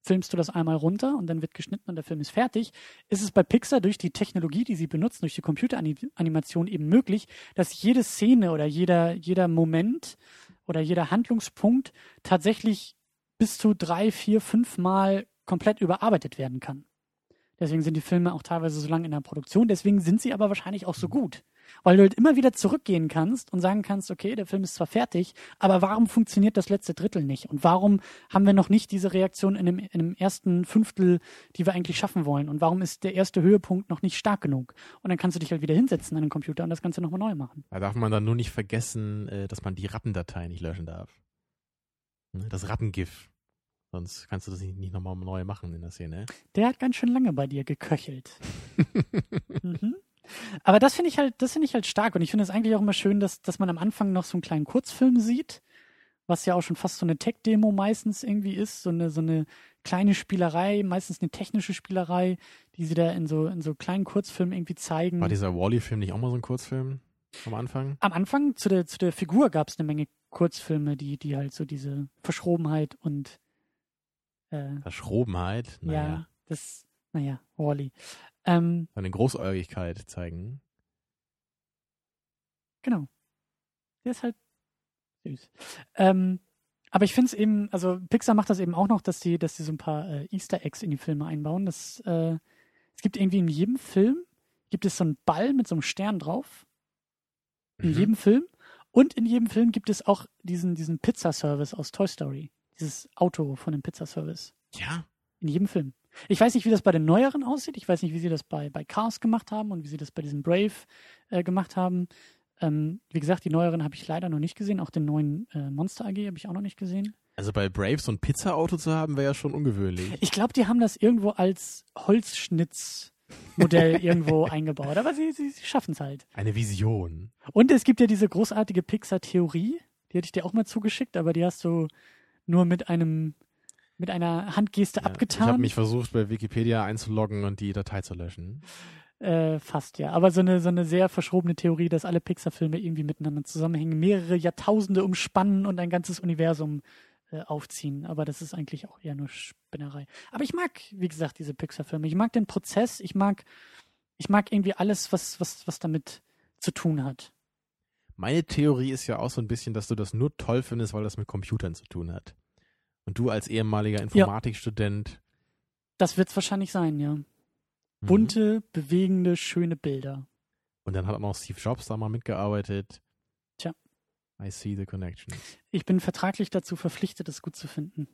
filmst du das einmal runter und dann wird geschnitten und der Film ist fertig, ist es bei Pixar durch die Technologie, die sie benutzen, durch die Computeranimation eben möglich, dass jede Szene oder jeder, jeder Moment oder jeder Handlungspunkt tatsächlich bis zu drei, vier, fünf Mal komplett überarbeitet werden kann. Deswegen sind die Filme auch teilweise so lange in der Produktion. Deswegen sind sie aber wahrscheinlich auch so gut. Weil du halt immer wieder zurückgehen kannst und sagen kannst, okay, der Film ist zwar fertig, aber warum funktioniert das letzte Drittel nicht? Und warum haben wir noch nicht diese Reaktion in dem, in dem ersten Fünftel, die wir eigentlich schaffen wollen? Und warum ist der erste Höhepunkt noch nicht stark genug? Und dann kannst du dich halt wieder hinsetzen an den Computer und das Ganze nochmal neu machen. Da darf man dann nur nicht vergessen, äh, dass man die Rattendatei nicht löschen darf. Ne, Das Rattengif. Sonst kannst du das nicht, nicht nochmal neu machen in der Szene. Der hat ganz schön lange bei dir geköchelt. <laughs> mhm. Aber das finde ich halt, das finde ich halt stark und ich finde es eigentlich auch immer schön, dass, dass man am Anfang noch so einen kleinen Kurzfilm sieht, was ja auch schon fast so eine Tech-Demo meistens irgendwie ist, so eine, so eine kleine Spielerei, meistens eine technische Spielerei, die sie da in so, in so kleinen Kurzfilmen irgendwie zeigen. War dieser Wally-Film nicht auch mal so ein Kurzfilm am Anfang? Am Anfang zu der, zu der Figur gab es eine Menge Kurzfilme, die, die halt so diese Verschrobenheit und äh, Verschrobenheit? Naja. ja, das, naja, Wally. Ähm, Seine Großäugigkeit zeigen. Genau. Der ist halt süß. Ähm, aber ich finde es eben, also Pixar macht das eben auch noch, dass die, dass die so ein paar äh, Easter Eggs in die Filme einbauen. Das, äh, es gibt irgendwie in jedem Film gibt es so einen Ball mit so einem Stern drauf. In Mhm. jedem Film. Und in jedem Film gibt es auch diesen, diesen Pizza-Service aus Toy Story. Dieses Auto von dem Pizza-Service. Ja. In jedem Film. Ich weiß nicht, wie das bei den neueren aussieht. Ich weiß nicht, wie sie das bei, bei Cars gemacht haben und wie sie das bei diesem Brave äh, gemacht haben. Ähm, wie gesagt, die neueren habe ich leider noch nicht gesehen. Auch den neuen äh, Monster AG habe ich auch noch nicht gesehen. Also bei Brave so ein Pizza-Auto zu haben, wäre ja schon ungewöhnlich. Ich glaube, die haben das irgendwo als Holzschnitzmodell <laughs> irgendwo eingebaut. Aber sie, sie, sie schaffen es halt. Eine Vision. Und es gibt ja diese großartige Pixar-Theorie. Die hätte ich dir auch mal zugeschickt, aber die hast du nur mit einem mit einer Handgeste Ja, Ich abgetan. habe mich versucht, bei Wikipedia einzuloggen und die Datei zu löschen. Äh, fast ja. Aber so eine, so eine sehr verschrobene Theorie, dass alle Pixar-Filme irgendwie miteinander zusammenhängen, mehrere Jahrtausende umspannen und ein ganzes Universum äh, aufziehen. Aber das ist eigentlich auch eher nur Spinnerei. Aber ich mag, wie gesagt, diese Pixar-Filme. Ich mag den Prozess. Ich mag, ich mag irgendwie alles, was, was, was damit zu tun hat. Meine Theorie ist ja auch so ein bisschen, dass du das nur toll findest, weil das mit Computern zu tun hat. Und du als ehemaliger Informatikstudent. Das wird's wahrscheinlich sein, ja. Mhm. Bunte, bewegende, schöne Bilder. Und dann hat auch noch Steve Jobs da mal mitgearbeitet. Tja. I see the connection. Ich bin vertraglich dazu verpflichtet, es gut zu finden.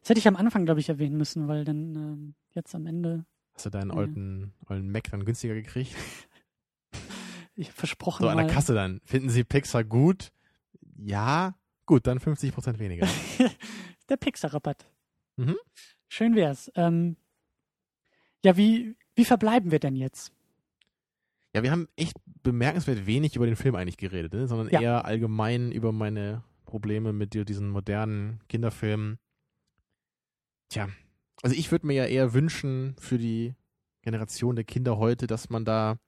Das hätte ich am Anfang, glaube ich, erwähnen müssen, weil dann ähm, jetzt am Ende, Hast du deinen Ja. alten, alten Mac dann günstiger gekriegt? <laughs> ich hab versprochen So an der Kasse dann. Finden Sie Pixar gut? Ja. Gut, dann 50% weniger. <laughs> der Pixar-Rabatt. Mhm. Schön wär's. Ähm, ja, wie, wie verbleiben wir denn jetzt? Ja, wir haben echt bemerkenswert wenig über den Film eigentlich geredet, ne? sondern Ja. eher allgemein über meine Probleme mit diesen modernen Kinderfilmen. Tja, also ich würde mir ja eher wünschen für die Generation der Kinder heute, dass man da,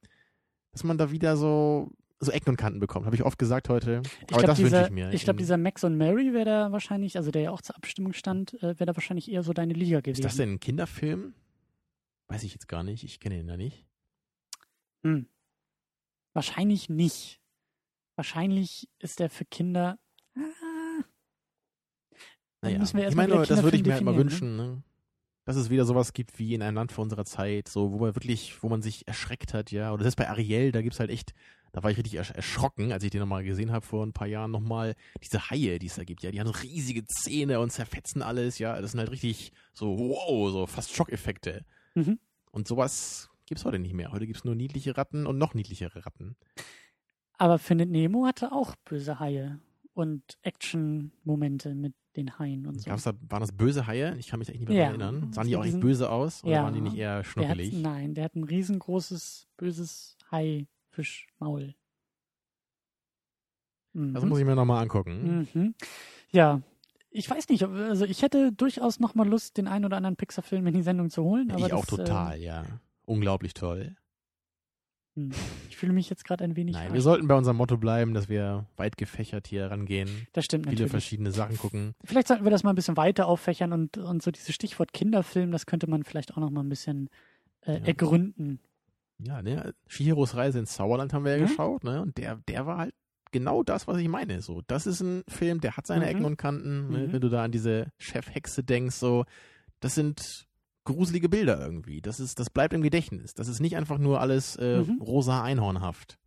dass man da wieder so so Ecken und Kanten bekommt. Habe ich oft gesagt heute. Ich Aber das wünsche ich mir. ich glaube, In- dieser Max und Mary wäre da wahrscheinlich, also der ja auch zur Abstimmung stand, äh, wäre da wahrscheinlich eher so deine Liga gewesen. ist das denn ein Kinderfilm? Weiß ich jetzt gar nicht. Ich kenne ihn ja nicht. Hm. Wahrscheinlich nicht. Wahrscheinlich ist der für Kinder. Ah, Naja, ich meine, das würde ich mir halt mal wünschen, ne? Dass es wieder sowas gibt wie in einem Land vor unserer Zeit, so wo man wirklich, wo man sich erschreckt hat, ja. Oder das ist bei Ariel, da gibt's halt echt, da war ich richtig ersch erschrocken, als ich den nochmal gesehen habe vor ein paar Jahren nochmal, diese Haie, die es da gibt, ja, die haben riesige Zähne und zerfetzen alles, ja. Das sind halt richtig so, wow, so fast Schockeffekte. Mhm. Und sowas gibt's heute nicht mehr. Heute gibt's nur niedliche Ratten und noch niedlichere Ratten. Aber Findet Nemo hatte auch böse Haie und Action-Momente mit den Haien und so. Gab's da, waren das böse Haie? Ich kann mich echt nicht mehr Ja. erinnern. Sahen die auch echt sind- böse aus? Oder Ja. waren die nicht eher der hat, schnuckelig? nein, der hat ein riesengroßes, böses Haifischmaul. Mhm. Das muss ich mir nochmal angucken. Mhm. Ja, ich weiß nicht, also ich hätte durchaus noch mal Lust, den einen oder anderen Pixar-Film in die Sendung zu holen. Ich auch das, total, ja. Unglaublich toll. Hm. ich fühle mich jetzt gerade ein wenig. Nein, wir sollten bei unserem Motto bleiben, dass wir weit gefächert hier rangehen, Das stimmt viele natürlich. verschiedene Sachen gucken. Vielleicht sollten wir das mal ein bisschen weiter auffächern und, und so dieses Stichwort Kinderfilm, das könnte man vielleicht auch noch mal ein bisschen äh, Ja. ergründen. Ja, ne? Shihiros Reise ins Sauerland haben wir ja Mhm. geschaut, ne? Und der, der war halt genau das, was ich meine. So, das ist ein Film, der hat seine Mhm. Ecken und Kanten. Ne? Mhm. Wenn du da an diese Chefhexe denkst, so, das sind gruselige Bilder irgendwie. Das ist, das bleibt im Gedächtnis. Das ist nicht einfach nur alles äh, Mhm. rosa Einhornhaft.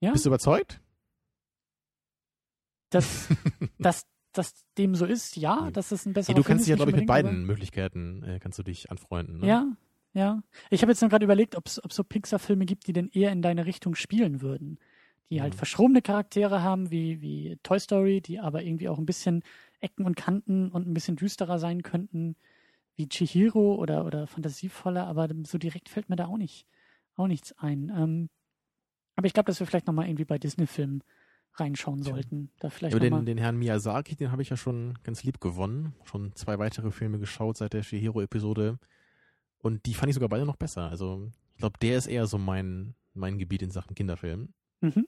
Ja, Bist du überzeugt? dass, <laughs> dass, dass dem so ist, ja, dass es ein besserer du Film kannst dich ja, glaube ich, mit beiden Möglichkeiten äh, kannst du dich anfreunden. Ne? Ja, ja. Ich habe jetzt gerade überlegt, ob es so Pixar-Filme gibt, die denn eher in deine Richtung spielen würden. Die halt Mhm. verschrobene Charaktere haben, wie, wie Toy Story, die aber irgendwie auch ein bisschen Ecken und Kanten und ein bisschen düsterer sein könnten, wie Chihiro oder, oder fantasievoller, aber so direkt fällt mir da auch nicht, auch nichts ein. Ähm, aber ich glaube, dass wir vielleicht nochmal irgendwie bei Disney-Filmen reinschauen sollten. Da vielleicht noch den, den Herrn Miyazaki, den habe ich ja schon ganz lieb gewonnen. Schon zwei weitere Filme geschaut seit der Shihiro-Episode. Und die fand ich sogar beide noch besser. Also ich glaube, der ist eher so mein, mein Gebiet in Sachen Kinderfilm. Mhm.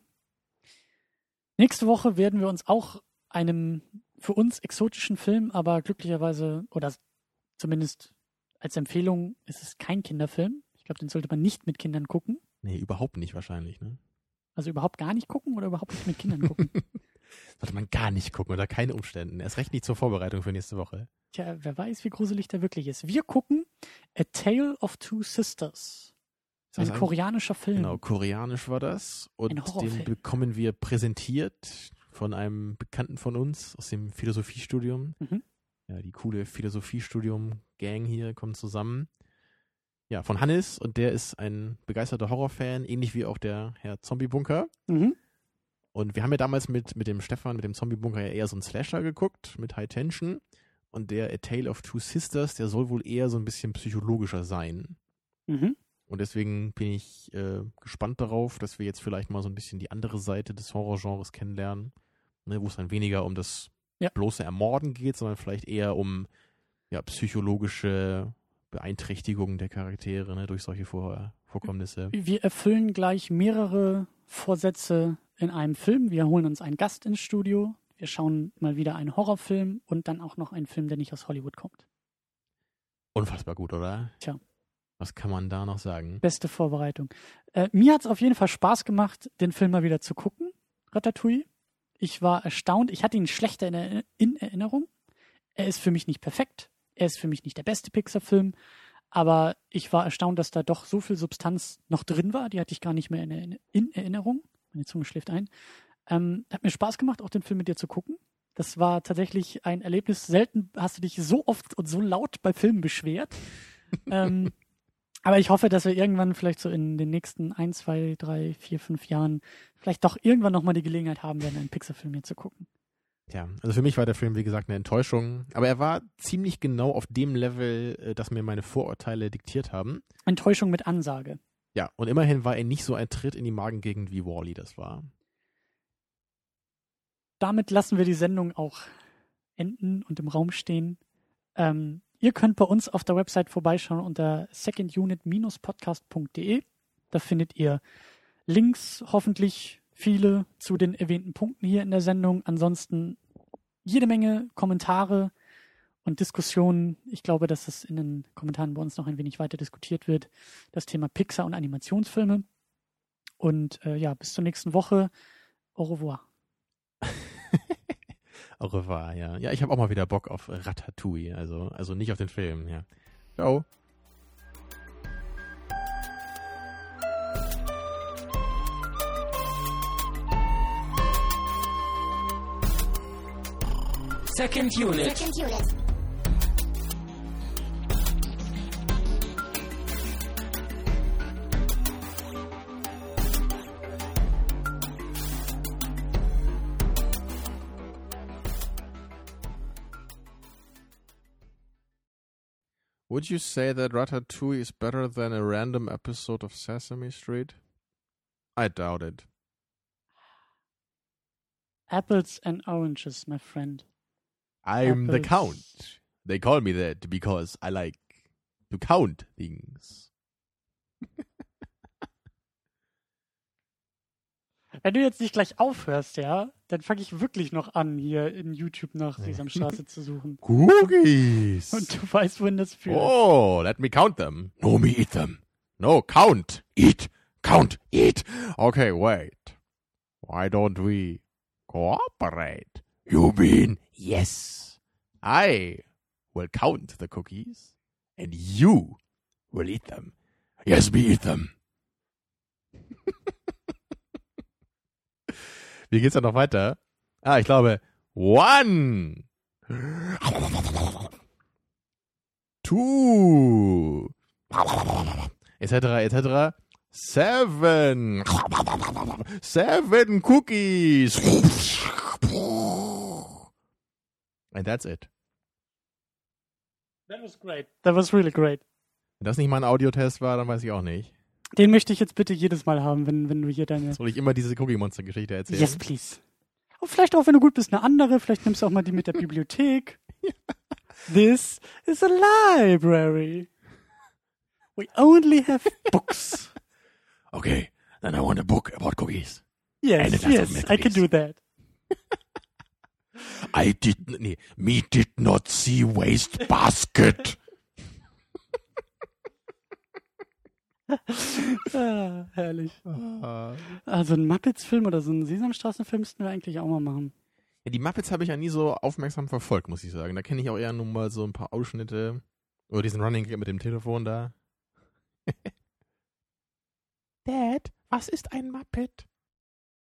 Nächste Woche werden wir uns auch einem für uns exotischen Film, aber glücklicherweise, oder zumindest als Empfehlung, ist es kein Kinderfilm. Ich glaube, den sollte man nicht mit Kindern gucken. Nee, überhaupt nicht wahrscheinlich, ne? Also überhaupt gar nicht gucken oder überhaupt nicht mit Kindern gucken? <laughs> Sollte man gar nicht gucken, unter keinen Umständen. Erst recht nicht zur Vorbereitung für nächste Woche. Tja, wer weiß, wie gruselig der wirklich ist. Wir gucken A Tale of Two Sisters. Ist Ein das ein- koreanischer Film. Genau, koreanisch war das. Und den bekommen wir präsentiert von einem Bekannten von uns aus dem Philosophiestudium. Mhm. Ja, die coole Philosophiestudium-Gang hier kommt zusammen. Ja, von Hannes und der ist ein begeisterter Horrorfan, ähnlich wie auch der Herr Zombie-Bunker. Mhm. Und wir haben ja damals mit, mit dem Stefan, mit dem Zombie-Bunker ja eher so einen Slasher geguckt, mit High Tension. Und der A Tale of Two Sisters, der soll wohl eher so ein bisschen psychologischer sein. Mhm. Und deswegen bin ich äh, gespannt darauf, dass wir jetzt vielleicht mal so ein bisschen die andere Seite des Horrorgenres kennenlernen, ne, wo es dann weniger um das Ja. bloße Ermorden geht, sondern vielleicht eher um ja, psychologische Beeinträchtigung der Charaktere ne, durch solche Vor Vorkommnisse. Wir erfüllen gleich mehrere Vorsätze in einem Film. Wir holen uns einen Gast ins Studio. Wir schauen mal wieder einen Horrorfilm und dann auch noch einen Film, der nicht aus Hollywood kommt. Unfassbar gut, oder? Tja. Was kann man da noch sagen? Beste Vorbereitung. Äh, mir hat es auf jeden Fall Spaß gemacht, den Film mal wieder zu gucken, Ratatouille. Ich war erstaunt. Ich hatte ihn schlechter in, Erinner- in Erinnerung. Er ist für mich nicht perfekt. Er ist für mich nicht der beste Pixar-Film. Aber ich war erstaunt, dass da doch so viel Substanz noch drin war. Die hatte ich gar nicht mehr in, Erinner- in Erinnerung. Meine Zunge schläft ein. Ähm, hat mir Spaß gemacht, auch den Film mit dir zu gucken. Das war tatsächlich ein Erlebnis. Selten hast du dich so oft und so laut bei Filmen beschwert. <laughs> ähm, aber ich hoffe, dass wir irgendwann vielleicht so in den nächsten ein, zwei, drei, vier, fünf Jahren vielleicht doch irgendwann nochmal die Gelegenheit haben werden, einen Pixar-Film hier zu gucken. Ja, also für mich war der Film, wie gesagt, eine Enttäuschung. Aber er war ziemlich genau auf dem Level, äh, das mir meine Vorurteile diktiert haben. Enttäuschung mit Ansage. Ja, und immerhin war er nicht so ein Tritt in die Magengegend wie Wally das war. Damit lassen wir die Sendung auch enden und im Raum stehen. Ähm, ihr könnt bei uns auf der Website vorbeischauen unter secondunit-podcast.de. Da findet ihr Links, hoffentlich viele zu den erwähnten Punkten hier in der Sendung. Ansonsten jede Menge Kommentare und Diskussionen. Ich glaube, dass es in den Kommentaren bei uns noch ein wenig weiter diskutiert wird. Das Thema Pixar und Animationsfilme. Und äh, ja, bis zur nächsten Woche. Au revoir. <laughs> Au revoir, ja. Ja, ich habe auch mal wieder Bock auf Ratatouille, also, also nicht auf den Film, ja. Ciao. Second unit. Second unit. Would you say that Ratatouille is better than a random episode of Sesame Street? I doubt it. Apples and oranges, my friend. I'm the count. They call me that because I like to count things. Wenn du jetzt nicht gleich aufhörst, ja, dann fange ich wirklich noch an, hier in YouTube nach Sesamstraße zu suchen. <laughs> Cookies. Und du weißt, wohin das führt. Oh, let me count them. No, me eat them. No, count. Eat. Count. Eat. Okay, wait. Why don't we cooperate? You mean yes. I will count the cookies and you will eat them. Yes, we eat them. <laughs> Wie geht's dann noch weiter? Ah, ich glaube, one. Two. Etc. etc. Seven. Seven cookies. And that's it. That was great. That was really great. Wenn das nicht mal ein Audiotest war, dann weiß ich auch nicht. Den möchte ich jetzt bitte jedes Mal haben, wenn, wenn du hier deine. Soll ich immer diese Cookie Monster Geschichte erzählen? Yes, please. Und vielleicht auch, wenn du gut bist, eine andere. Vielleicht nimmst du auch mal die mit der Bibliothek. <laughs> This is a library. We only have books. <laughs> Okay, then I want a book about cookies. Yes, yes, I can do that. <laughs> I did nee, me did not see waste basket. <laughs> ah, herrlich. Ah. Also ein Muppets-Film oder so einen Sesamstraßen-Film müssten wir eigentlich auch mal machen. Ja, die Muppets habe ich ja nie so aufmerksam verfolgt, muss ich sagen. Da kenne ich auch eher nur mal so ein paar Ausschnitte. Oder diesen Running Gag mit dem Telefon da. <laughs> Dad, was ist ein Muppet?